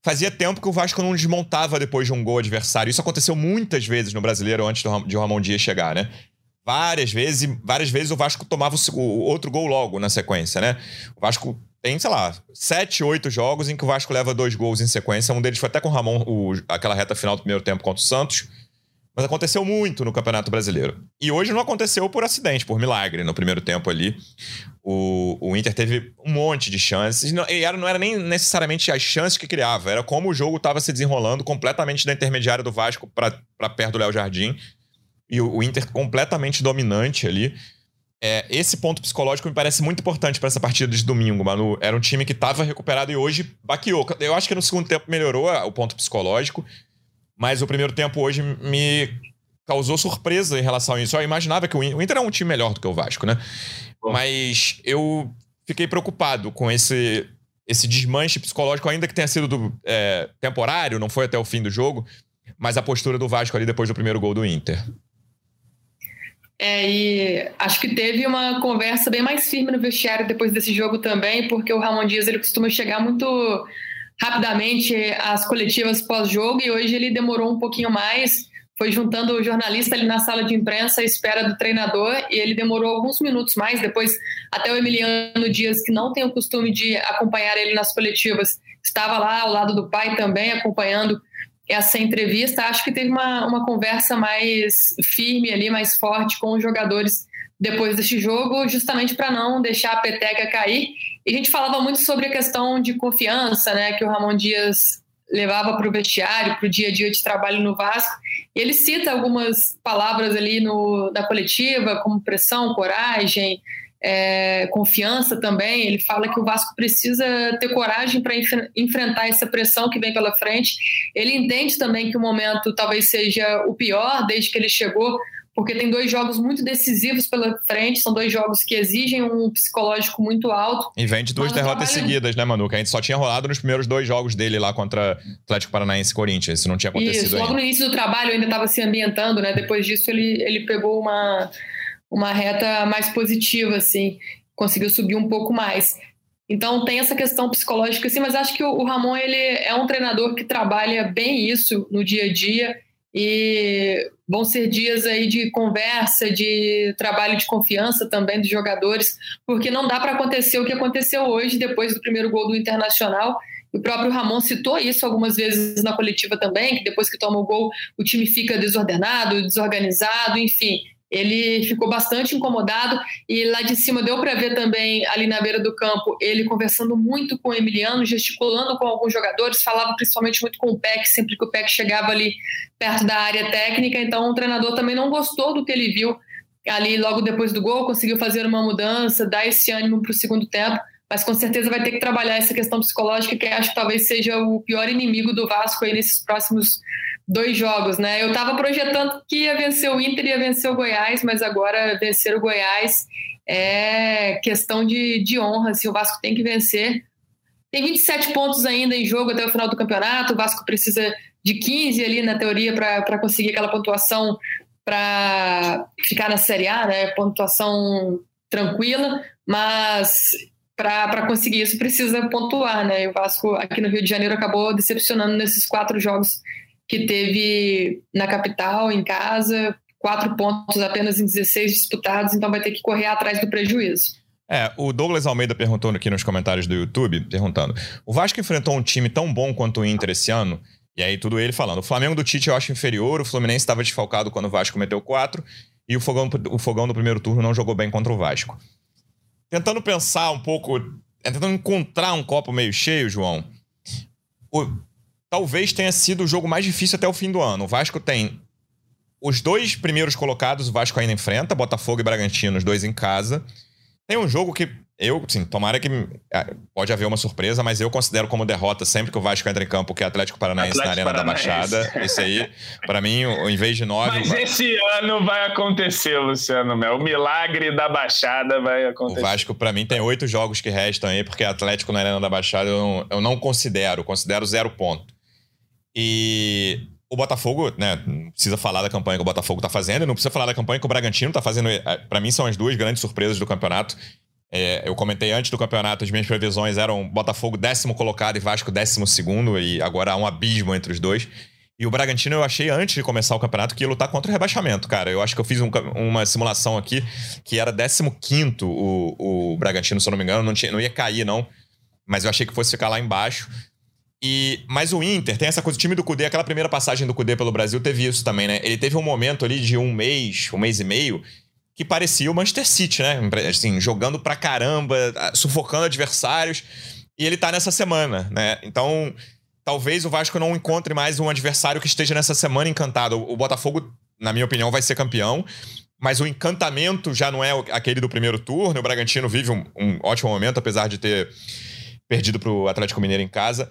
Fazia tempo que o Vasco não desmontava depois de um gol adversário. Isso aconteceu muitas vezes no brasileiro antes do, de Ramon Dias chegar, né? Várias vezes, várias vezes o Vasco tomava o, o outro gol logo na sequência, né? O Vasco tem, sei lá, sete, oito jogos em que o Vasco leva dois gols em sequência. Um deles foi até com o Ramon, o, aquela reta final do primeiro tempo contra o Santos. Mas aconteceu muito no Campeonato Brasileiro. E hoje não aconteceu por acidente, por milagre. No primeiro tempo ali, o, o Inter teve um monte de chances. Não, e era, não era nem necessariamente as chances que criava, era como o jogo estava se desenrolando completamente da intermediária do Vasco para perto do Léo Jardim. E o, o, Inter completamente dominante ali. É, esse ponto psicológico me parece muito importante para essa partida de domingo, Manu. Era um time que estava recuperado e hoje baqueou. Eu acho que no segundo tempo melhorou o ponto psicológico. Mas o primeiro tempo hoje me causou surpresa em relação a isso. Eu imaginava que o Inter é um time melhor do que o Vasco, né? Bom. Mas eu fiquei preocupado com esse, esse desmanche psicológico, ainda que tenha sido do, é, temporário, não foi até o fim do jogo, mas a postura do Vasco ali depois do primeiro gol do Inter. É, e acho que teve uma conversa bem mais firme no vestiário depois desse jogo também, porque o Ramon Dias ele costuma chegar muito rapidamente às coletivas pós-jogo e hoje ele demorou um pouquinho mais. Foi juntando o jornalista ali na sala de imprensa à espera do treinador e ele demorou alguns minutos mais. Depois, até o Emiliano Dias, que não tem o costume de acompanhar ele nas coletivas, estava lá ao lado do pai também acompanhando essa entrevista. Acho que teve uma, uma conversa mais firme ali, mais forte com os jogadores depois deste jogo, justamente para não deixar a peteca cair. E a gente falava muito sobre a questão de confiança, né, que o Ramon Dias levava para o vestiário, para o dia a dia de trabalho no Vasco. E ele cita algumas palavras ali no, da coletiva, como pressão, coragem, é, confiança também. Ele fala que o Vasco precisa ter coragem para enf enfrentar essa pressão que vem pela frente. Ele entende também que o momento talvez seja o pior desde que ele chegou porque tem dois jogos muito decisivos pela frente, são dois jogos que exigem um psicológico muito alto. E vem de duas derrotas trabalho... seguidas, né, Manu? Que a gente só tinha rolado nos primeiros dois jogos dele lá contra Atlético Paranaense e Corinthians. Isso não tinha acontecido Isso, logo ainda. no início do trabalho ainda estava se ambientando, né? Depois disso ele, ele pegou uma, uma reta mais positiva, assim, conseguiu subir um pouco mais. Então tem essa questão psicológica, assim, mas acho que o Ramon ele é um treinador que trabalha bem isso no dia a dia e vão ser dias aí de conversa, de trabalho de confiança também dos jogadores, porque não dá para acontecer o que aconteceu hoje depois do primeiro gol do Internacional. O próprio Ramon citou isso algumas vezes na coletiva também, que depois que toma o gol o time fica desordenado, desorganizado, enfim ele ficou bastante incomodado e lá de cima deu para ver também ali na beira do campo ele conversando muito com o Emiliano, gesticulando com alguns jogadores, falava principalmente muito com o Peck sempre que o Peck chegava ali perto da área técnica, então o treinador também não gostou do que ele viu ali logo depois do gol, conseguiu fazer uma mudança, dar esse ânimo para o segundo tempo, mas com certeza vai ter que trabalhar essa questão psicológica que acho que talvez seja o pior inimigo do Vasco aí nesses próximos dois jogos, né? Eu estava projetando que ia vencer o Inter e ia vencer o Goiás, mas agora vencer o Goiás é questão de, de honra, assim, o Vasco tem que vencer. Tem 27 pontos ainda em jogo até o final do campeonato, o Vasco precisa de 15 ali na teoria para conseguir aquela pontuação para ficar na Série A, né? Pontuação tranquila, mas para conseguir isso precisa pontuar, né? E o Vasco aqui no Rio de Janeiro acabou decepcionando nesses quatro jogos que teve na capital, em casa, quatro pontos apenas em 16 disputados, então vai ter que correr atrás do prejuízo. É, o Douglas Almeida perguntou aqui nos comentários do YouTube, perguntando: o Vasco enfrentou um time tão bom quanto o Inter esse ano? E aí tudo ele falando: o Flamengo do Tite eu acho inferior, o Fluminense estava desfalcado quando o Vasco meteu quatro, e o Fogão, o Fogão no primeiro turno não jogou bem contra o Vasco. Tentando pensar um pouco, tentando encontrar um copo meio cheio, João. O, talvez tenha sido o jogo mais difícil até o fim do ano. O Vasco tem os dois primeiros colocados, o Vasco ainda enfrenta, Botafogo e Bragantino, os dois em casa. Tem um jogo que eu, sim, tomara que é, pode haver uma surpresa, mas eu considero como derrota sempre que o Vasco entra em campo que é Atlético Paranaense Atlético na Arena Paranaense. da Baixada. Isso aí, para mim, em vez de nove. Mas esse ano vai acontecer, Luciano Mel. O milagre da Baixada vai acontecer. O Vasco, para mim, tem oito jogos que restam aí, porque Atlético na Arena da Baixada eu não, eu não considero, considero zero ponto. E o Botafogo, né, não precisa falar da campanha que o Botafogo tá fazendo, não precisa falar da campanha que o Bragantino tá fazendo. É, para mim, são as duas grandes surpresas do campeonato. É, eu comentei antes do campeonato, as minhas previsões eram Botafogo décimo colocado e Vasco décimo segundo, e agora há um abismo entre os dois. E o Bragantino eu achei antes de começar o campeonato que ia lutar contra o rebaixamento, cara. Eu acho que eu fiz um, uma simulação aqui que era 15 o, o Bragantino, se eu não me engano, não, tinha, não ia cair, não. Mas eu achei que fosse ficar lá embaixo. E, mas o Inter tem essa coisa, o time do Cudê, aquela primeira passagem do Cudê pelo Brasil teve isso também, né? Ele teve um momento ali de um mês, um mês e meio, que parecia o Manchester City, né? Assim, jogando pra caramba, sufocando adversários. E ele tá nessa semana, né? Então, talvez o Vasco não encontre mais um adversário que esteja nessa semana encantado. O Botafogo, na minha opinião, vai ser campeão. Mas o encantamento já não é aquele do primeiro turno. O Bragantino vive um, um ótimo momento, apesar de ter perdido pro Atlético Mineiro em casa.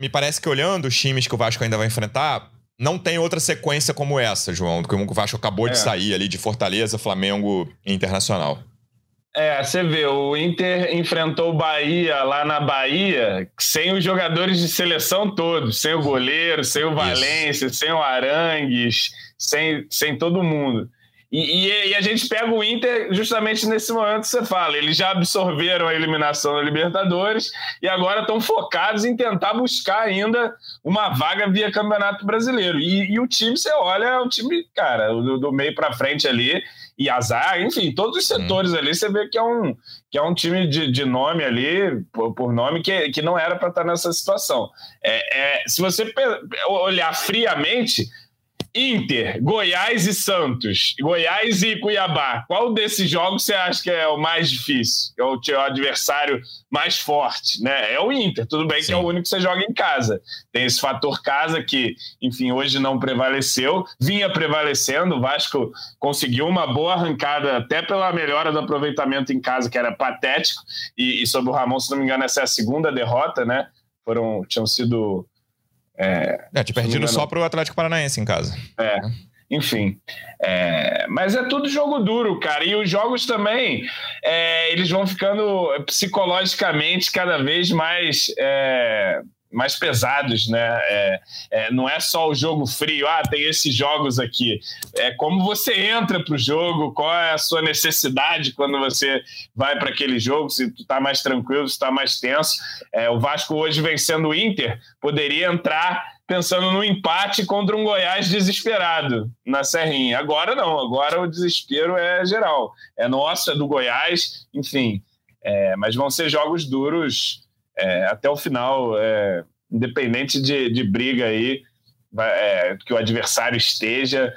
Me parece que olhando os times que o Vasco ainda vai enfrentar, não tem outra sequência como essa, João, do que o Vasco acabou é. de sair ali de Fortaleza, Flamengo e Internacional. É, você vê, o Inter enfrentou o Bahia lá na Bahia sem os jogadores de seleção todos, sem o goleiro, sem o Valência, Isso. sem o Arangues, sem, sem todo mundo. E, e, e, a gente pega o Inter justamente nesse momento que você fala. Eles já absorveram a eliminação da Libertadores e agora estão focados em tentar buscar ainda uma vaga via Campeonato Brasileiro. E, e o time, você olha, é um time, cara, do, do meio para frente ali, e azar, enfim, todos os setores hum. ali, você vê que é um, que é um time de, de nome ali, por, por, nome, que, que não era para estar nessa situação. É, é, se você olhar friamente Inter, Goiás e Santos, Goiás e Cuiabá. Qual desses jogos você acha que é o mais difícil? É o, o adversário mais forte, né? É o Inter. Tudo bem Sim. que é o único que você joga em casa. Tem esse fator casa que, enfim, hoje não prevaleceu, vinha prevalecendo. O Vasco conseguiu uma boa arrancada, até pela melhora do aproveitamento em casa, que era patético. E, e sobre o Ramon, se não me engano, essa é a segunda derrota, né? Foram, tinham sido é, é te perdido só para o Atlético Paranaense em casa. É, enfim. É, mas é tudo jogo duro, cara. E os jogos também, é, eles vão ficando psicologicamente cada vez mais é, mais pesados, né? É, é, não é só o jogo frio, ah, tem esses jogos aqui. É como você entra para o jogo, qual é a sua necessidade quando você vai para aquele jogo, se tu está mais tranquilo, se está mais tenso. É, o Vasco hoje vencendo o Inter poderia entrar pensando no empate contra um Goiás desesperado na Serrinha. Agora não, agora o desespero é geral. É nosso, é do Goiás, enfim. É, mas vão ser jogos duros é, até o final, é, independente de, de, briga aí, é, que o adversário esteja,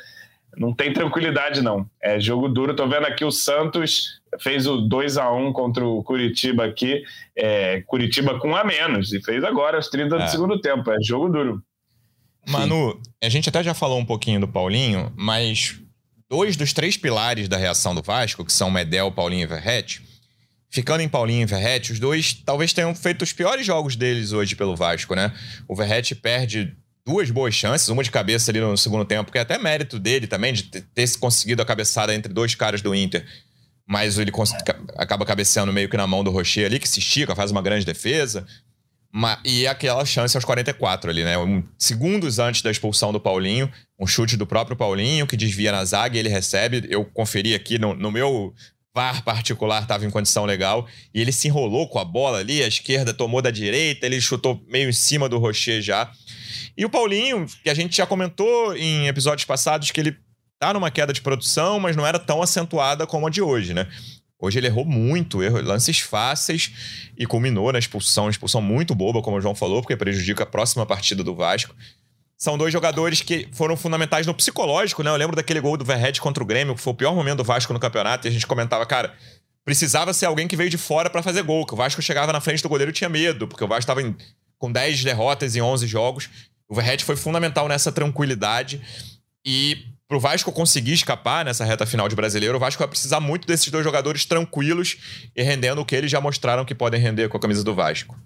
não tem tranquilidade não. É jogo duro. Tô vendo aqui o Santos fez o 2 a 1 contra o Curitiba aqui, é, Curitiba com um a menos e fez agora os 30 do é. segundo tempo. É jogo duro. Manu, a gente até já falou um pouquinho do Paulinho, mas dois dos três pilares da reação do Vasco, que são Medel, Paulinho e Verrete, ficando em Paulinho e Verrete, os dois talvez tenham feito os piores jogos deles hoje pelo Vasco, né? O Verrete perde duas boas chances, uma de cabeça ali no segundo tempo, que é até mérito dele também, de ter conseguido a cabeçada entre dois caras do Inter. Mas ele acaba cabeceando meio que na mão do Rocher ali, que se estica, faz uma grande defesa. E aquela chance aos 44 ali, né? Um, segundos antes da expulsão do Paulinho, um chute do próprio Paulinho que desvia na zaga e ele recebe. Eu conferi aqui no, no meu VAR particular estava em condição legal. E ele se enrolou com a bola ali, a esquerda tomou da direita, ele chutou meio em cima do Rocher já. E o Paulinho, que a gente já comentou em episódios passados, que ele tá numa queda de produção, mas não era tão acentuada como a de hoje, né? Hoje ele errou muito, errou lances fáceis e culminou na expulsão, expulsão muito boba, como o João falou, porque prejudica a próxima partida do Vasco são dois jogadores que foram fundamentais no psicológico, né? Eu lembro daquele gol do Verret contra o Grêmio, que foi o pior momento do Vasco no campeonato, e a gente comentava, cara, precisava ser alguém que veio de fora para fazer gol, que o Vasco chegava na frente do goleiro e tinha medo, porque o Vasco estava com 10 derrotas em 11 jogos. O Verret foi fundamental nessa tranquilidade e pro Vasco conseguir escapar nessa reta final de brasileiro, o Vasco vai precisar muito desses dois jogadores tranquilos e rendendo o que eles já mostraram que podem render com a camisa do Vasco.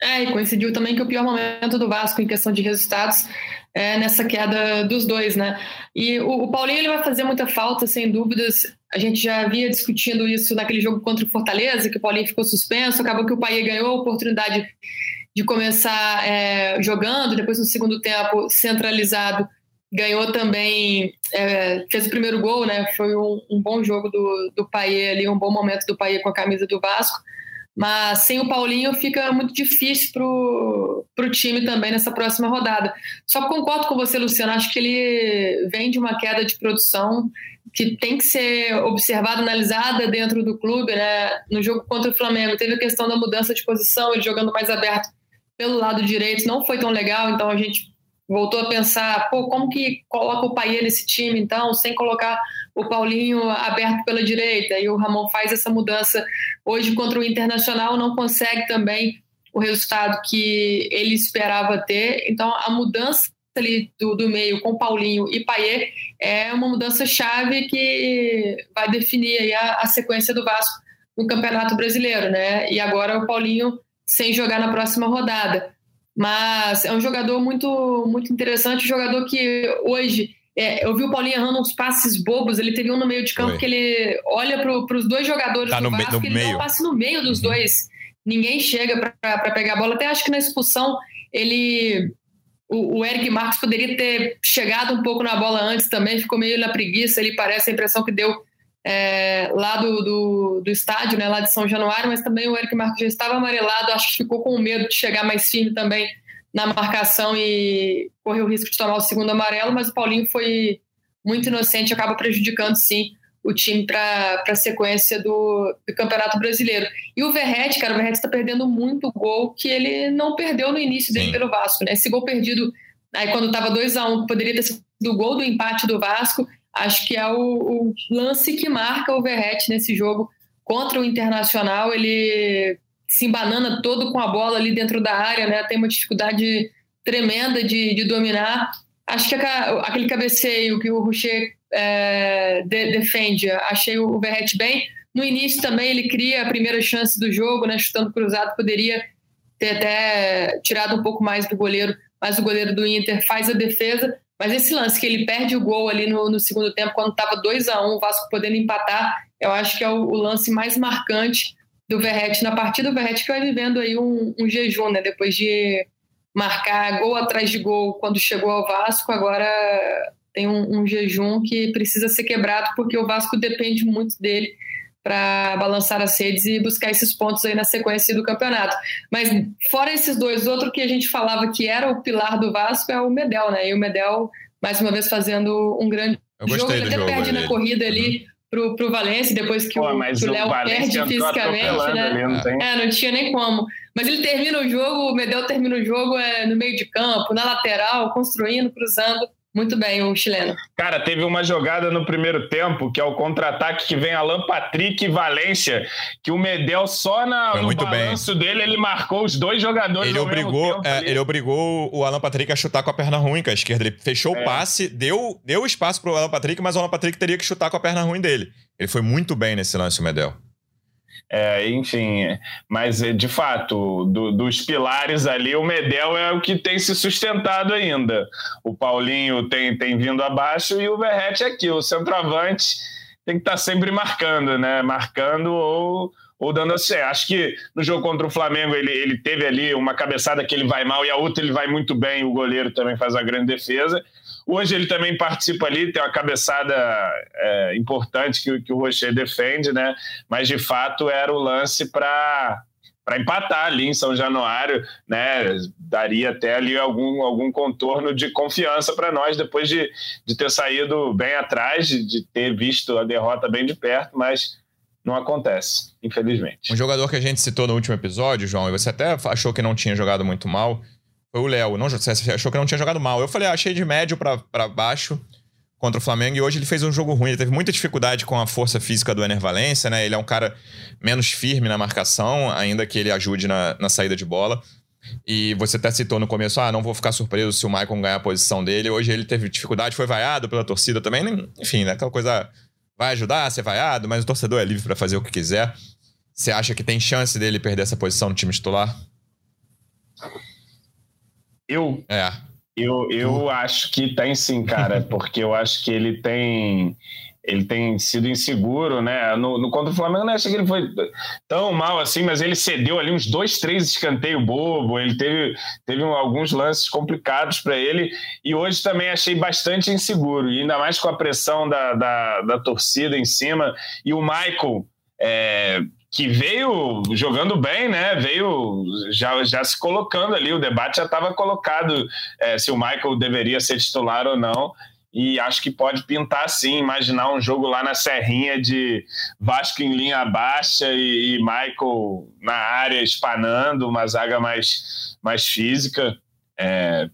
É, e coincidiu também que o pior momento do Vasco em questão de resultados é nessa queda dos dois, né? E o, o Paulinho ele vai fazer muita falta, sem dúvidas. A gente já havia discutindo isso naquele jogo contra o Fortaleza, que o Paulinho ficou suspenso, acabou que o Paia ganhou a oportunidade de começar é, jogando, depois no segundo tempo centralizado ganhou também, é, fez o primeiro gol, né? Foi um, um bom jogo do, do Paier ali, um bom momento do Paier com a camisa do Vasco. Mas sem o Paulinho fica muito difícil para o time também nessa próxima rodada. Só concordo com você, Luciano. Acho que ele vem de uma queda de produção que tem que ser observada, analisada dentro do clube. Né? No jogo contra o Flamengo, teve a questão da mudança de posição, ele jogando mais aberto pelo lado direito, não foi tão legal. Então a gente voltou a pensar, pô, como que coloca o Paier nesse time, então, sem colocar o Paulinho aberto pela direita, e o Ramon faz essa mudança. Hoje contra o Internacional, não consegue também o resultado que ele esperava ter, então a mudança ali do, do meio com Paulinho e Paier é uma mudança chave que vai definir a, a sequência do Vasco no Campeonato Brasileiro, né, e agora o Paulinho sem jogar na próxima rodada. Mas é um jogador muito, muito interessante, um jogador que hoje é, eu vi o Paulinho errando uns passes bobos. Ele teve um no meio de campo que ele olha para os dois jogadores tá do Vasco no e ele meio. dá um passe no meio dos uhum. dois. Ninguém chega para pegar a bola. Até acho que na expulsão ele. O, o, Eric Marcos poderia ter chegado um pouco na bola antes também, ficou meio na preguiça. Ele parece a impressão que deu é, lá do, do, do, estádio, né, lá de São Januário, mas também o Eric Marcos já estava amarelado, acho que ficou com medo de chegar mais firme também na marcação e correu o risco de tomar o segundo amarelo, mas o Paulinho foi muito inocente, acaba prejudicando sim o time para a sequência do, do, Campeonato Brasileiro. E o Verrete, cara, o Verrete está perdendo muito gol que ele não perdeu no início dele sim. pelo Vasco. Né? Esse gol perdido aí quando estava 2 a 1 um, poderia ter sido o gol do empate do Vasco, acho que é o, o lance que marca o Verrete nesse jogo contra o Internacional. Ele se embanana todo com a bola ali dentro da área, né? Tem uma dificuldade tremenda de, de dominar. Acho que a, aquele cabeceio que o Rocher é, de, defende, achei o Verrete bem. No início também ele cria a primeira chance do jogo, né? Chutando cruzado, poderia ter até tirado um pouco mais do goleiro, mas o goleiro do Inter faz a defesa. Mas esse lance que ele perde o gol ali no, no segundo tempo, quando estava 2 a 1 um, o Vasco podendo empatar, eu acho que é o, o, lance mais marcante do Verrete na partida. O Verrete que vai vivendo aí um, um, jejum, né? Depois de marcar gol atrás de gol quando chegou ao Vasco, agora tem um, um jejum que precisa ser quebrado porque o Vasco depende muito dele para balançar as redes e buscar esses pontos aí na sequência do campeonato. Mas fora esses dois, outro que a gente falava que era o pilar do Vasco é o Medel, né? E o Medel, mais uma vez, fazendo um grande jogo. Ele até perde na corrida ali. Uhum. Pro, pro Valência, depois que Pô, o Léo perde fisicamente, né? Ali, não tem... É, não tinha nem como. Mas ele termina o jogo, o Medel termina o jogo é, no meio de campo, na lateral, construindo, cruzando. Muito bem, o chileno. Cara, teve uma jogada no primeiro tempo, que é o contra-ataque que vem Alan Patrick e Valência, que o Medel só na, no muito balanço bem. dele, ele marcou os dois jogadores ele obrigou, é, Ele obrigou o Alan Patrick a chutar com a perna ruim com a esquerda. Ele fechou é. o passe, deu, deu espaço pro Alan Patrick, mas o Alan Patrick teria que chutar com a perna ruim dele. Ele foi muito bem nesse lance, o Medel. É, enfim, mas é, de fato, do, dos pilares ali, o Medel é o que tem se sustentado ainda. O Paulinho tem, tem vindo abaixo e o Verrete é aqui, o centroavante tem que estar tá sempre marcando, né? Marcando ou, ou dando a ser. Acho que no jogo contra o Flamengo ele, ele teve ali uma cabeçada que ele vai mal e a outra ele vai muito bem, o goleiro também faz a grande defesa. Hoje ele também participa ali, tem uma cabeçada é, importante que, que o Rocher defende, né? Mas de fato era o lance para para empatar ali em São Januário, né? Daria até ali algum, algum contorno de confiança para nós depois de, de ter saído bem atrás, de, de, ter visto a derrota bem de perto, mas não acontece, infelizmente. Um jogador que a gente citou no último episódio, João, e você até achou que não tinha jogado muito mal, foi o Léo. Não, você achou que não tinha jogado mal. Eu falei, ah, achei de médio para baixo contra o Flamengo e hoje ele fez um jogo ruim. Ele teve muita dificuldade com a força física do Ener Valência, né? Ele é um cara menos firme na marcação, ainda que ele ajude na, na saída de bola. E você até citou no começo, ah, não vou ficar surpreso se o Maicon ganhar a posição dele. Hoje ele teve dificuldade, foi vaiado pela torcida também. Enfim, né? Aquela coisa vai ajudar a ser vaiado, mas o torcedor é livre para fazer o que quiser. Você acha que tem chance dele perder essa posição no time titular? Eu? É. Eu, eu acho que tem sim, cara, porque eu acho que ele tem ele tem sido inseguro, né? No, no contra o Flamengo, não acho que ele foi tão mal assim, mas ele cedeu ali uns dois, três escanteio bobo. Ele teve, teve alguns lances complicados para ele e hoje também achei bastante inseguro, e ainda mais com a pressão da, da, da torcida em cima e o Michael. É, que veio jogando bem, né? Veio já, já se colocando ali. O debate já estava colocado é, se o Michael deveria ser titular ou não. E acho que pode pintar sim, imaginar um jogo lá na Serrinha de Vasco em linha baixa e, e Michael na área espanando, uma zaga mais, mais física. É,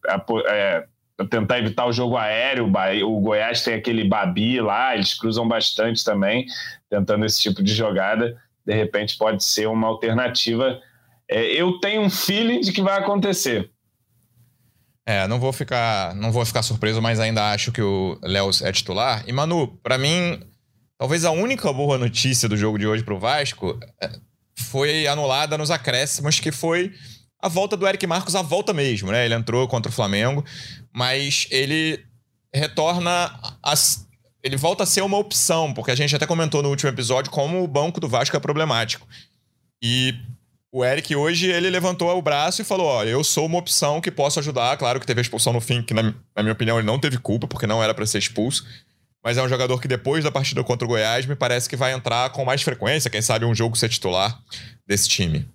é, tentar evitar o jogo aéreo. O Goiás tem aquele Babi lá, eles cruzam bastante também, tentando esse tipo de jogada de repente pode ser uma alternativa. É, eu tenho um feeling de que vai acontecer. É, não vou ficar, não vou ficar surpreso, mas ainda acho que o Léo é titular. E Manu, para mim, talvez a única boa notícia do jogo de hoje pro Vasco é, foi anulada nos acréscimos, que foi a volta do Eric Marcos, a volta mesmo, né? Ele entrou contra o Flamengo, mas ele retorna as ele volta a ser uma opção, porque a gente até comentou no último episódio como o banco do Vasco é problemático. E o Eric hoje, ele levantou o braço e falou: Ó, eu sou uma opção que posso ajudar. Claro que teve a expulsão no fim, que na, na minha opinião ele não teve culpa, porque não era para ser expulso. Mas é um jogador que depois da partida contra o Goiás, me parece que vai entrar com mais frequência, quem sabe um jogo ser titular desse time.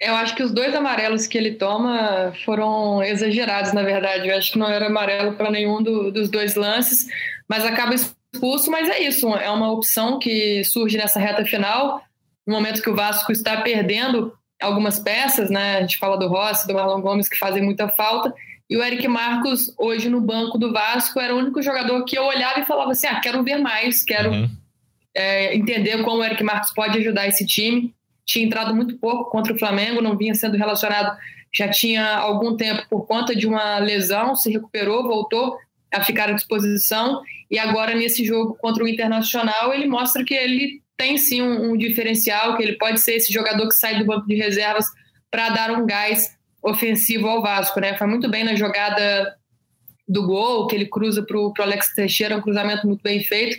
Eu acho que os dois amarelos que ele toma foram exagerados, na verdade. Eu acho que não era amarelo para nenhum do, dos dois lances mas acaba expulso. Mas é isso, é uma opção que surge nessa reta final, no momento que o Vasco está perdendo algumas peças, né? A gente fala do Rossi, do Marlon Gomes, que fazem muita falta. E o Eric Marcos, hoje no banco do Vasco, era o único jogador que eu olhava e falava assim: ah, quero ver mais, quero uhum. é, entender como o Eric Marcos pode ajudar esse time. Tinha entrado muito pouco contra o Flamengo, não vinha sendo relacionado já tinha algum tempo por conta de uma lesão, se recuperou, voltou, a ficar à disposição. E agora, nesse jogo contra o Internacional, ele mostra que ele tem sim um, um diferencial, que ele pode ser esse jogador que sai do banco de reservas para dar um gás ofensivo ao Vasco. Né? Foi muito bem na jogada do gol, que ele cruza para o Alex Teixeira, um cruzamento muito bem feito.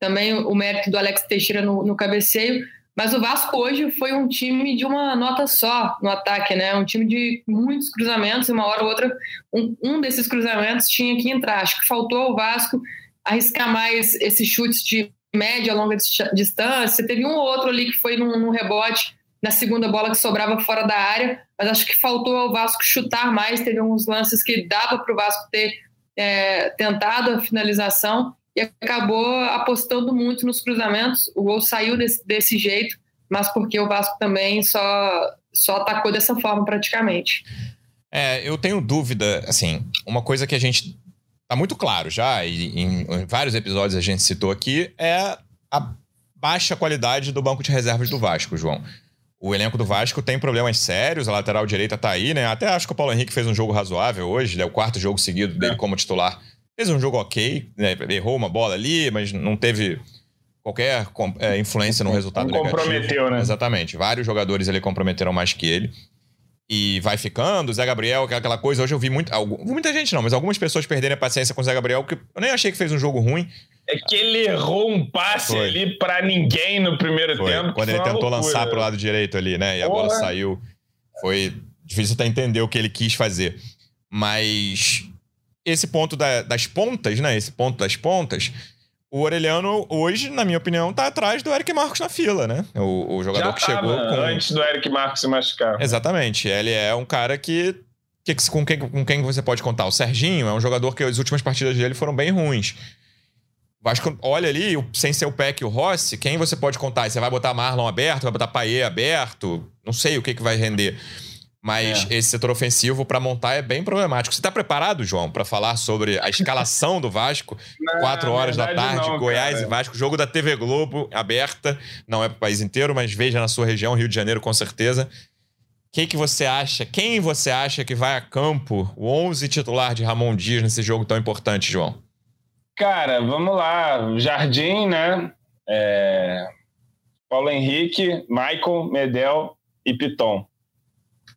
Também o mérito do Alex Teixeira no, no cabeceio. Mas o Vasco hoje foi um time de uma nota só no ataque, né? Um time de muitos cruzamentos, uma hora ou outra, um, um desses cruzamentos tinha que entrar. Acho que faltou ao Vasco arriscar mais esses chutes de média, longa distância. Teve um ou outro ali que foi num, num rebote na segunda bola que sobrava fora da área, mas acho que faltou ao Vasco chutar mais. Teve alguns lances que dava para o Vasco ter é, tentado a finalização e acabou apostando muito nos cruzamentos. O gol saiu desse, desse jeito, mas porque o Vasco também só, só atacou dessa forma praticamente. É, eu tenho dúvida, assim, uma coisa que a gente tá muito claro já, e em, em vários episódios a gente citou aqui, é a baixa qualidade do banco de reservas do Vasco, João. O elenco do Vasco tem problemas sérios, a lateral direita tá aí, né? Até acho que o Paulo Henrique fez um jogo razoável hoje, é o quarto jogo seguido dele é. como titular Fez um jogo ok, né? errou uma bola ali, mas não teve qualquer é, influência no resultado não negativo. comprometeu, né? Exatamente. Vários jogadores ele comprometeram mais que ele. E vai ficando, Zé Gabriel, aquela coisa. Hoje eu vi muito, muita gente não, mas algumas pessoas perderem a paciência com o Zé Gabriel, porque eu nem achei que fez um jogo ruim. É que ele errou um passe foi. ali para ninguém no primeiro foi. tempo. Quando ele tentou loucura. lançar pro lado direito ali, né? E a bola saiu. Foi difícil até entender o que ele quis fazer. Mas esse ponto da, das pontas, né? Esse ponto das pontas, o Orelhano, hoje, na minha opinião, tá atrás do Eric Marcos na fila, né? O, o jogador Já que chegou. Com... Antes do Eric Marcos se machucar. Exatamente. Ele é um cara que. que com, quem, com quem você pode contar? O Serginho é um jogador que as últimas partidas dele foram bem ruins. Vasco, olha ali, sem ser o Peck e o Rossi, quem você pode contar? Você vai botar Marlon aberto, vai botar Paê aberto? Não sei o que, que vai render. Mas é. esse setor ofensivo para montar é bem problemático. Você está preparado, João, para falar sobre a escalação do Vasco? Não, Quatro horas da tarde, não, Goiás cara. e Vasco, jogo da TV Globo aberta. Não é para o país inteiro, mas veja na sua região, Rio de Janeiro, com certeza. O que, que você acha? Quem você acha que vai a campo, o 11 titular de Ramon Dias nesse jogo tão importante, João? Cara, vamos lá. Jardim, né? É... Paulo Henrique, Michael, Medel e Piton.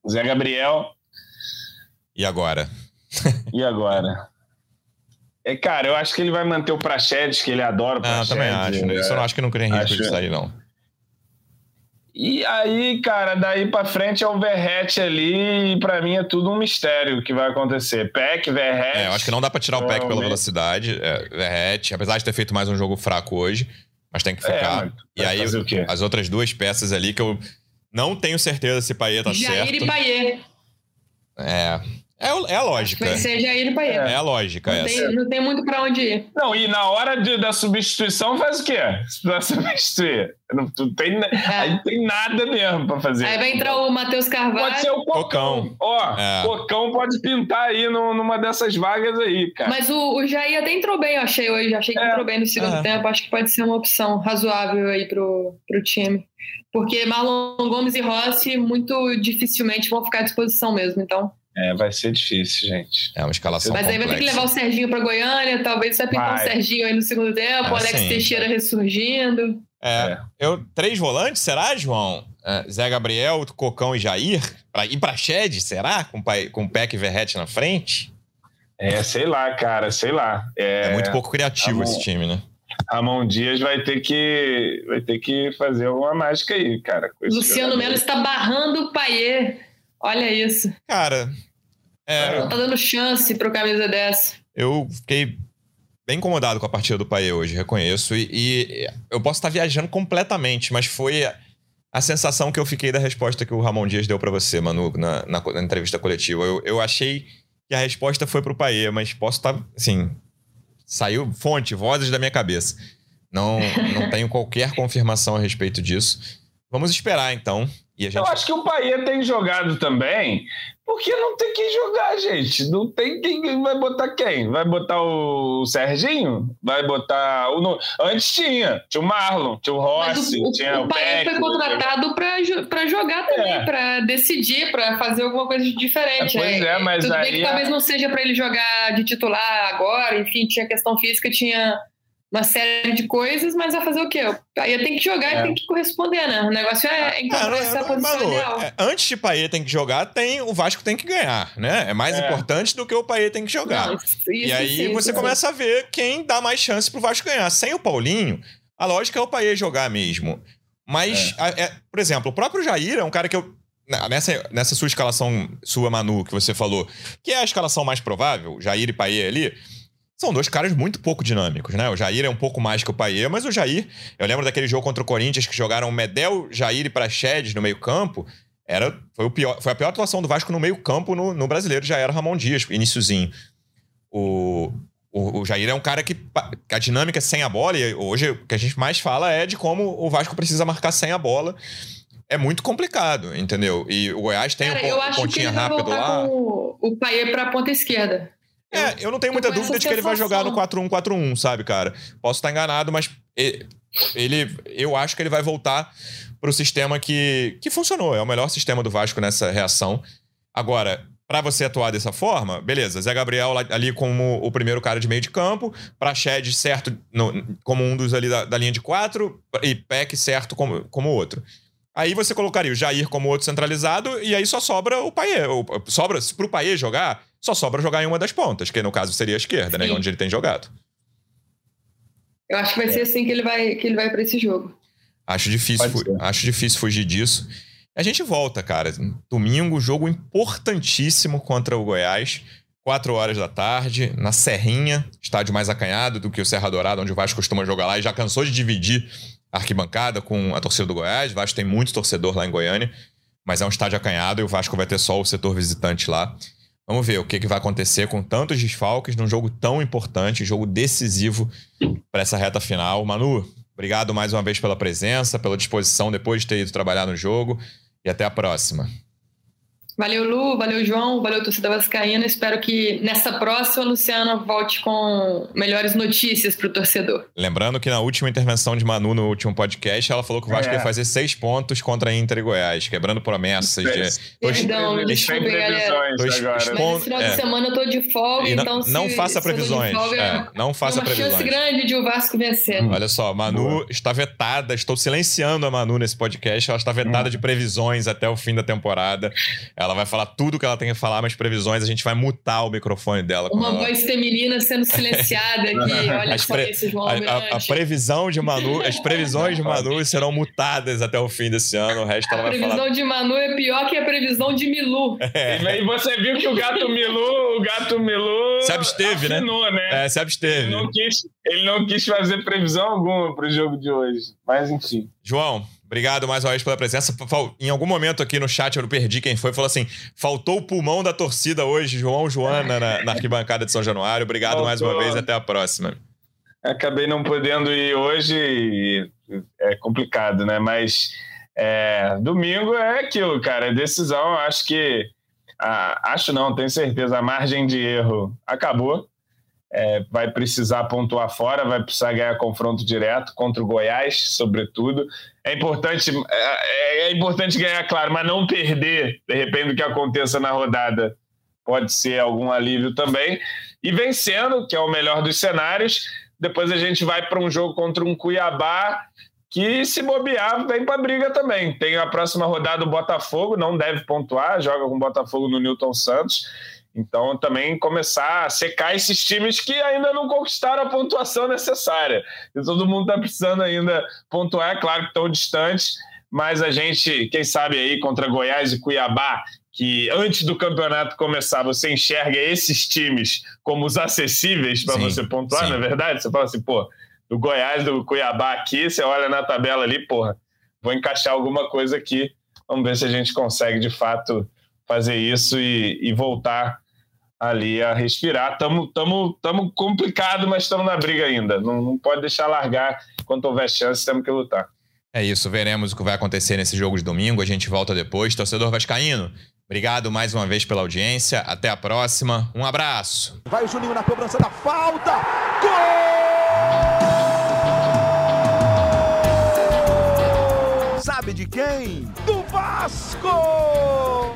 Zé Gabriel. E agora? e agora? É, cara, eu acho que ele vai manter o Prachedes, que ele adora o Prachedes. Ah, também acho. Né? Isso eu não acho que não corre risco acho... de sair, não. E aí, cara, daí para frente é o Verrete ali e pra mim é tudo um mistério o que vai acontecer. Peck, Verrete... É, eu acho que não dá pra tirar o Peck pela velocidade. É, Verrete, apesar de ter feito mais um jogo fraco hoje, mas tem que é, ficar. É, e aí, as outras duas peças ali que eu não tenho certeza se Paier tá Jair certo. Jair e Paier. É, é, é a lógica. Vai ser Jair e É a lógica não essa. Tem, não tem muito para onde ir. Não, e na hora de, da substituição faz o quê? Pra substituir. Não, não tem, é. Aí não tem nada mesmo para fazer. Aí vai entrar o Matheus Carvalho. Pode ser o Cocão. Ó, é. Cocão pode pintar aí no, numa dessas vagas aí, cara. Mas o, o Jair até entrou bem, eu achei hoje. Achei que é. entrou bem no segundo é. tempo. Acho que pode ser uma opção razoável aí pro, pro time. Porque Marlon Gomes e Rossi muito dificilmente vão ficar à disposição mesmo, então... É, vai ser difícil, gente. É uma escalação Mas aí vai ter que levar o Serginho para Goiânia, talvez vai pintar o Serginho aí no segundo tempo, o é, Alex sim, Teixeira ressurgindo. É, é, Eu, três volantes, será, João? É, Zé Gabriel, Cocão e Jair? Pra ir pra Shed, será? Com, com o Peck e Verrete na frente? É, sei lá, cara, sei lá. É, é muito pouco criativo Ramon, esse time, né? Ramon Dias vai ter que vai ter que fazer alguma mágica aí, cara. Luciano Melo está barrando o Paier. Olha isso. Cara, é, não tá dando chance pro camisa dessa. Eu fiquei bem incomodado com a partida do Paê hoje, reconheço. E, e, eu posso estar viajando completamente, mas foi a sensação que eu fiquei da resposta que o Ramon Dias deu para você, Manu, na, na, na, entrevista coletiva. Eu, eu achei que a resposta foi pro Paê, mas posso estar, assim, saiu fonte, vozes da minha cabeça. Não, não tenho qualquer confirmação a respeito disso. Vamos esperar, então. Gente... Eu acho que o Paê tem jogado também, porque não tem quem jogar, gente. Não tem quem vai botar quem? Vai botar o Serginho? Vai botar o antes tinha, tinha o Marlon, tinha o Rossi, o, tinha o, o Paê foi contratado para jogar também, é. para decidir, para fazer alguma coisa diferente. É, pois é, mas Tudo aí bem que talvez não seja para ele jogar de titular agora, enfim, tinha questão física, tinha uma série de coisas, mas vai fazer o quê? Aí tem que jogar é. e tem que corresponder, né? O negócio é encontrar ah, essa posição Manu, ideal. É, antes de Paê tem que jogar, tem o Vasco tem que ganhar, né? É mais é. importante do que o Paê tem que jogar. Não, isso, e aí sim, você começa a ver quem dá mais chance pro Vasco ganhar. Sem o Paulinho, a lógica é o Paê jogar mesmo. Mas, é. É, por exemplo, o próprio Jair é um cara que eu Nessa, nessa sua escalação, sua Manu, que você falou, que é a escalação mais provável, Jair e Paê ali, são dois caras muito pouco dinâmicos, né? O Jair é um pouco mais que o Paier, mas o Jair, eu lembro daquele jogo contra o Corinthians que jogaram Medel, Jair e Praxedes no meio-campo. Era, foi, o pior, foi a pior atuação do Vasco no meio-campo no, no, brasileiro, já era Ramon Dias, iníciozinho. O, o, o, Jair é um cara que, que a dinâmica sem a bola, e hoje o que a gente mais fala é de como o Vasco precisa marcar sem a bola. É muito complicado, entendeu? E o Goiás tem cara, um, eu acho pontinha que ele rápido lá. O Paier pra ponta esquerda. É, eu não tenho muita dúvida de que ele vai jogar no 4-1-4-1, sabe, cara? Posso estar enganado, mas ele, eu acho que ele vai voltar pro sistema que, que funcionou. É o melhor sistema do Vasco nessa reação. Agora, para você atuar dessa forma, beleza. Zé Gabriel ali como o primeiro cara de meio de campo, Shed certo no, como um dos ali da, da, linha de quatro e Peck certo como, como outro. Aí você colocaria o Jair como outro centralizado e aí só sobra o Paê. Sobra, pro Paê jogar, só sobra jogar em uma das pontas, que no caso seria a esquerda, né, Sim. né? Onde ele tem jogado. Eu acho que vai ser assim que ele vai, que ele vai para esse jogo. Acho difícil, acho difícil fugir disso. A gente volta, cara. Domingo, jogo importantíssimo contra o Goiás. quatro horas da tarde, na Serrinha, estádio mais acanhado do que o Serra Dourada, onde o Vasco costuma jogar lá e já cansou de dividir arquibancada com a torcida do Goiás. O Vasco tem muito torcedor lá em Goiânia, mas é um estádio acanhado e o Vasco vai ter só o setor visitante lá. Vamos ver o que, que vai acontecer com tantos desfalques num jogo tão importante, jogo decisivo para essa reta final. Manu, obrigado mais uma vez pela presença, pela disposição depois de ter ido trabalhar no jogo e até a próxima. Valeu, Lu, valeu, João, valeu, torcida vascaína. Espero que nessa próxima, Luciana volte com melhores notícias para o torcedor. Lembrando que na última intervenção de Manu, no último podcast, ela falou que o Vasco é. ia fazer seis pontos contra a Inter e Goiás, quebrando promessas. De... Perdão, desculpem, galera. Dois, agora. Mas esse final é. de semana eu tô de folga, não, então se, Não faça previsões. Folga, é, não faça uma previsões. chance grande de o Vasco vencer. Hum. Olha só, Manu Boa. está vetada, estou silenciando a Manu nesse podcast, ela está vetada hum. de previsões até o fim da temporada. Ela ela vai falar tudo que ela tem que falar, mas previsões a gente vai mutar o microfone dela. Uma ela... voz feminina sendo silenciada aqui. Olha as só pre... esse João a, a, a, previsão de Manu, as previsões de Manu serão mutadas até o fim desse ano. O resto ela vai falar. A previsão de Manu é pior que a previsão de Milu. É. E você viu que o gato Milu, o gato Milu. Se absteve, né? afinou, né? né? É, se absteve. Ele não quis, ele não quis fazer previsão alguma para o jogo de hoje. Mas enfim. João, Obrigado mais uma vez pela presença. Em algum momento aqui no chat, eu não perdi quem foi, falou assim: faltou o pulmão da torcida hoje, João Joana, na, na arquibancada de São Januário. Obrigado faltou. mais uma vez e até a próxima. Acabei não podendo ir hoje e é complicado, né? Mas é, domingo é aquilo, cara. É decisão, acho que. Ah, acho não, tenho certeza, a margem de erro acabou é, vai precisar pontuar fora, vai precisar ganhar confronto direto contra o Goiás, sobretudo. É importante, é, é, importante ganhar, claro, mas não perder, de repente, o que aconteça na rodada pode ser algum alívio também. E vencendo, que é o melhor dos cenários, depois a gente vai para um jogo contra um Cuiabá que, se bobear, vem para briga também. Tem a próxima rodada o Botafogo, não deve pontuar, joga com o Botafogo no Newton Santos. Então, também começar a secar esses times que ainda não conquistaram a pontuação necessária. E todo mundo está precisando ainda pontuar, é claro que estão distantes, mas a gente, quem sabe aí, contra Goiás e Cuiabá, que antes do campeonato começar, você enxerga esses times como os acessíveis para você pontuar, sim. não é verdade? Você fala assim, pô, do Goiás, do Cuiabá aqui, você olha na tabela ali, porra, vou encaixar alguma coisa aqui. Vamos ver se a gente consegue de fato fazer isso e, e voltar ali a respirar. Estamos tamo, tamo complicado, mas estamos na briga ainda. Não, não pode deixar largar. Enquanto houver chance, temos que lutar. É isso, veremos o que vai acontecer nesse jogo de domingo. A gente volta depois. Torcedor Vascaíno, obrigado mais uma vez pela audiência. Até a próxima. Um abraço. Vai o Juninho na cobrança da falta. Gol! Sabe de quem? Do Vasco!